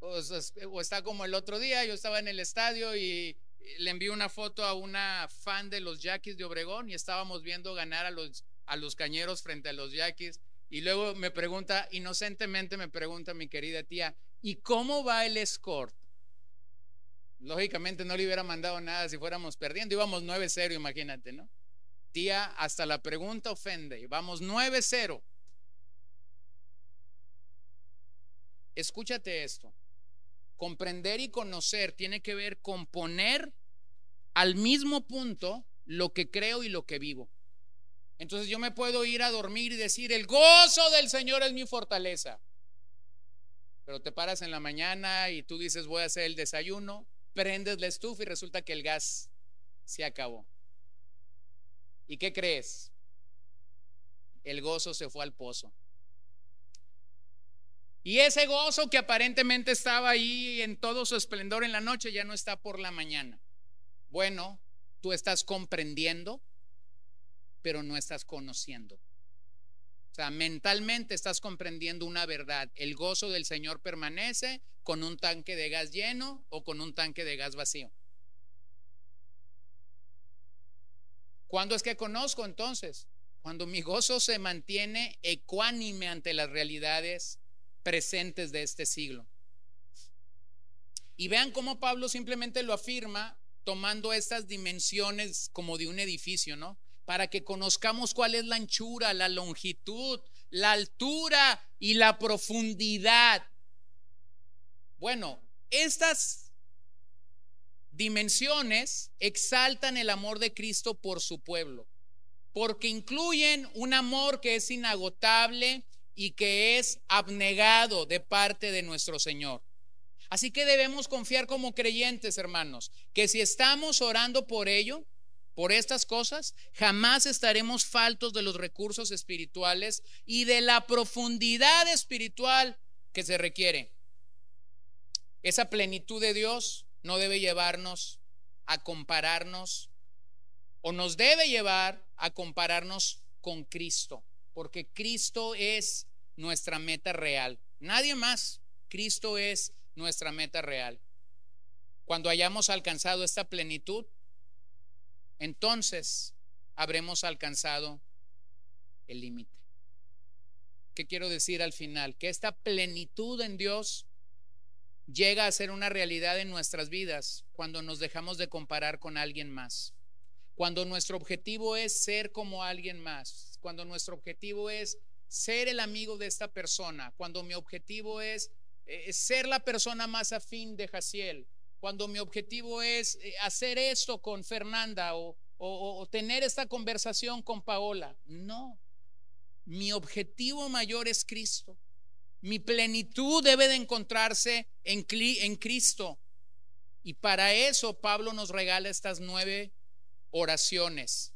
O, está como el otro día, yo estaba en el estadio y le envié una foto a una fan de los Yaquis de Obregón y estábamos viendo ganar a los, a los cañeros frente a los Yaquis. Y luego me pregunta, inocentemente me pregunta mi querida tía, ¿y cómo va el score? Lógicamente no le hubiera mandado nada si fuéramos perdiendo, íbamos 9-0, imagínate, ¿no? Tía, hasta la pregunta ofende, vamos 9-0. Escúchate esto. comprender y conocer tiene que ver con poner al mismo punto lo que creo y lo que vivo. Entonces yo me puedo ir a dormir y decir, el gozo del Señor es mi fortaleza. Pero te paras en la mañana y tú dices, voy a hacer el desayuno, prendes la estufa y resulta que el gas se acabó. ¿Y qué crees? El gozo se fue al pozo. Y ese gozo que aparentemente estaba ahí en todo su esplendor en la noche ya no está por la mañana. Bueno, tú estás comprendiendo, pero no estás conociendo. O sea, mentalmente estás comprendiendo una verdad. El gozo del Señor permanece con un tanque de gas lleno o con un tanque de gas vacío. ¿Cuándo es que conozco entonces? Cuando mi gozo se mantiene ecuánime ante las realidades presentes de este siglo. Y vean cómo Pablo simplemente lo afirma tomando estas dimensiones como de un edificio, ¿no? Para que conozcamos cuál es la anchura, la longitud, la altura y la profundidad. Bueno, estas dimensiones exaltan el amor de Cristo por su pueblo, porque incluyen un amor que es inagotable, y que es abnegado de parte de nuestro Señor. Así que debemos confiar como creyentes, hermanos, que si estamos orando por ello, por estas cosas, jamás estaremos faltos de los recursos espirituales y de la profundidad espiritual que se requiere. Esa plenitud de Dios no debe llevarnos a compararnos o nos debe llevar a compararnos con Cristo porque Cristo es nuestra meta real. Nadie más. Cristo es nuestra meta real. Cuando hayamos alcanzado esta plenitud, entonces habremos alcanzado el límite. ¿Qué quiero decir al final? Que esta plenitud en Dios llega a ser una realidad en nuestras vidas cuando nos dejamos de comparar con alguien más. Cuando nuestro objetivo es ser como alguien más cuando nuestro objetivo es ser el amigo de esta persona, cuando mi objetivo es eh, ser la persona más afín de Jaciel, cuando mi objetivo es eh, hacer esto con Fernanda o, tener esta conversación con Paola. No, mi objetivo mayor es Cristo. Mi plenitud debe de encontrarse en, en Cristo. Y para eso Pablo nos regala estas nueve oraciones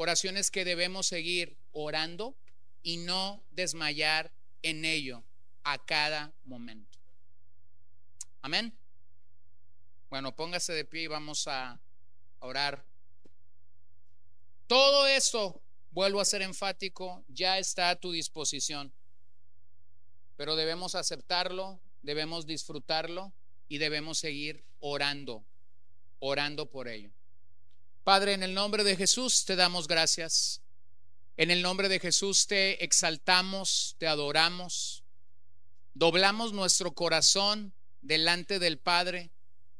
oraciones que debemos seguir orando y no desmayar en ello a cada momento. Amén. Bueno, póngase de pie y vamos a orar. Todo esto, vuelvo a ser enfático, ya está a tu disposición. Pero debemos aceptarlo, debemos disfrutarlo y debemos seguir orando, orando por ello. Padre, en el nombre de Jesús te damos gracias. En el nombre de Jesús te exaltamos, te adoramos. Doblamos nuestro corazón delante del Padre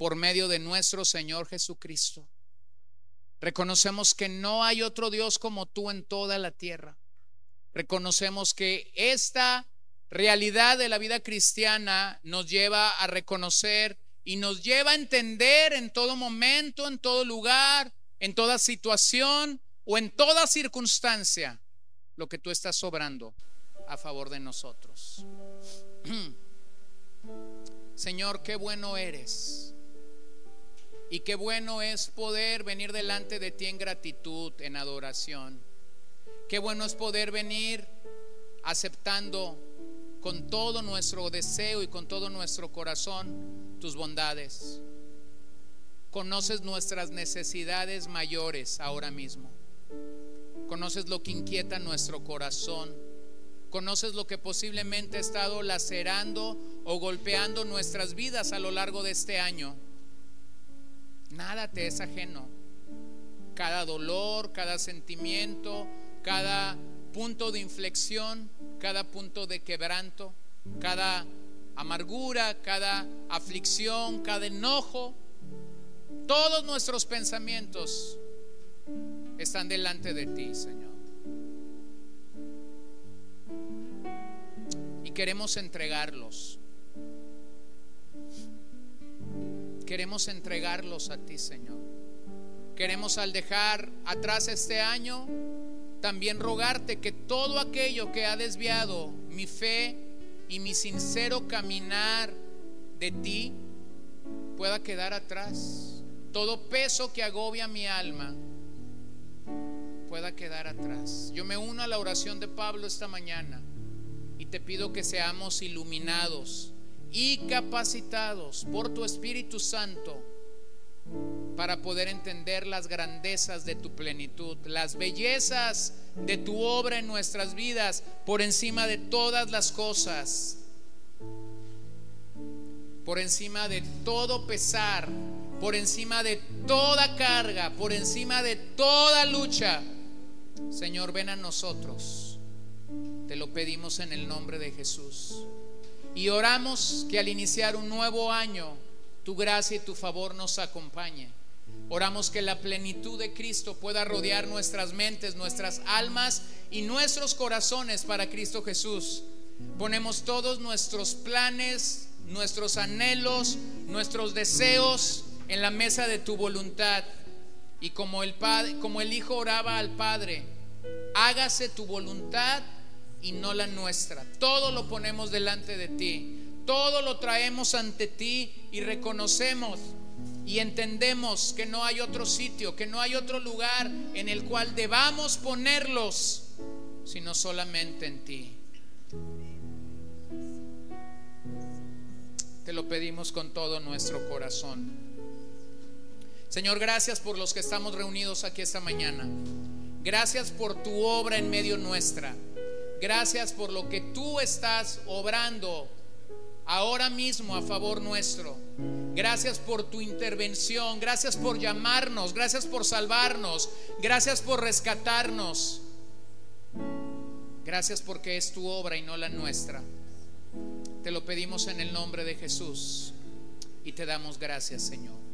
por medio de nuestro Señor Jesucristo. Reconocemos que no hay otro Dios como tú en toda la tierra. Reconocemos que esta realidad de la vida cristiana nos lleva a reconocer y nos lleva a entender en todo momento, en todo lugar, en toda situación o en toda circunstancia lo que tú estás sobrando a favor de nosotros. [clears throat] Señor, qué bueno eres. Y qué bueno es poder venir delante de ti en gratitud, en adoración. Qué bueno es poder venir aceptando con todo nuestro deseo y con todo nuestro corazón tus bondades. Conoces nuestras necesidades mayores ahora mismo. Conoces lo que inquieta nuestro corazón. Conoces lo que posiblemente ha estado lacerando o golpeando nuestras vidas a lo largo de este año. Nada te es ajeno. Cada dolor, cada sentimiento, cada punto de inflexión, cada punto de quebranto, cada amargura, cada aflicción, cada enojo, todos nuestros pensamientos están delante de ti, Señor. Y queremos entregarlos. Queremos entregarlos a ti, Señor. Queremos al dejar atrás este año, también rogarte que todo aquello que ha desviado mi fe y mi sincero caminar de ti pueda quedar atrás. Todo peso que agobia mi alma pueda quedar atrás. Yo me uno a la oración de Pablo esta mañana y te pido que seamos iluminados y capacitados por tu Espíritu Santo para poder entender las grandezas de tu plenitud, las bellezas de tu obra en nuestras vidas por encima de todas las cosas, por encima de todo pesar, por encima de toda carga, por encima de toda lucha. Señor, ven a nosotros. Te lo pedimos en el nombre de Jesús. Y oramos que al iniciar un nuevo año, tu gracia y tu favor nos acompañe. Oramos que la plenitud de Cristo pueda rodear nuestras mentes, nuestras almas y nuestros corazones para Cristo Jesús. Ponemos todos nuestros planes, nuestros anhelos, nuestros deseos en la mesa de tu voluntad. Y como el padre, como el hijo oraba al Padre, hágase tu voluntad y no la nuestra. Todo lo ponemos delante de ti. Todo lo traemos ante ti y reconocemos y entendemos que no hay otro sitio, que no hay otro lugar en el cual debamos ponerlos, sino solamente en ti. Te lo pedimos con todo nuestro corazón. Señor, gracias por los que estamos reunidos aquí esta mañana. Gracias por tu obra en medio nuestra. Gracias por lo que tú estás obrando ahora mismo a favor nuestro. Gracias por tu intervención. Gracias por llamarnos. Gracias por salvarnos. Gracias por rescatarnos. Gracias porque es tu obra y no la nuestra. Te lo pedimos en el nombre de Jesús y te damos gracias, Señor.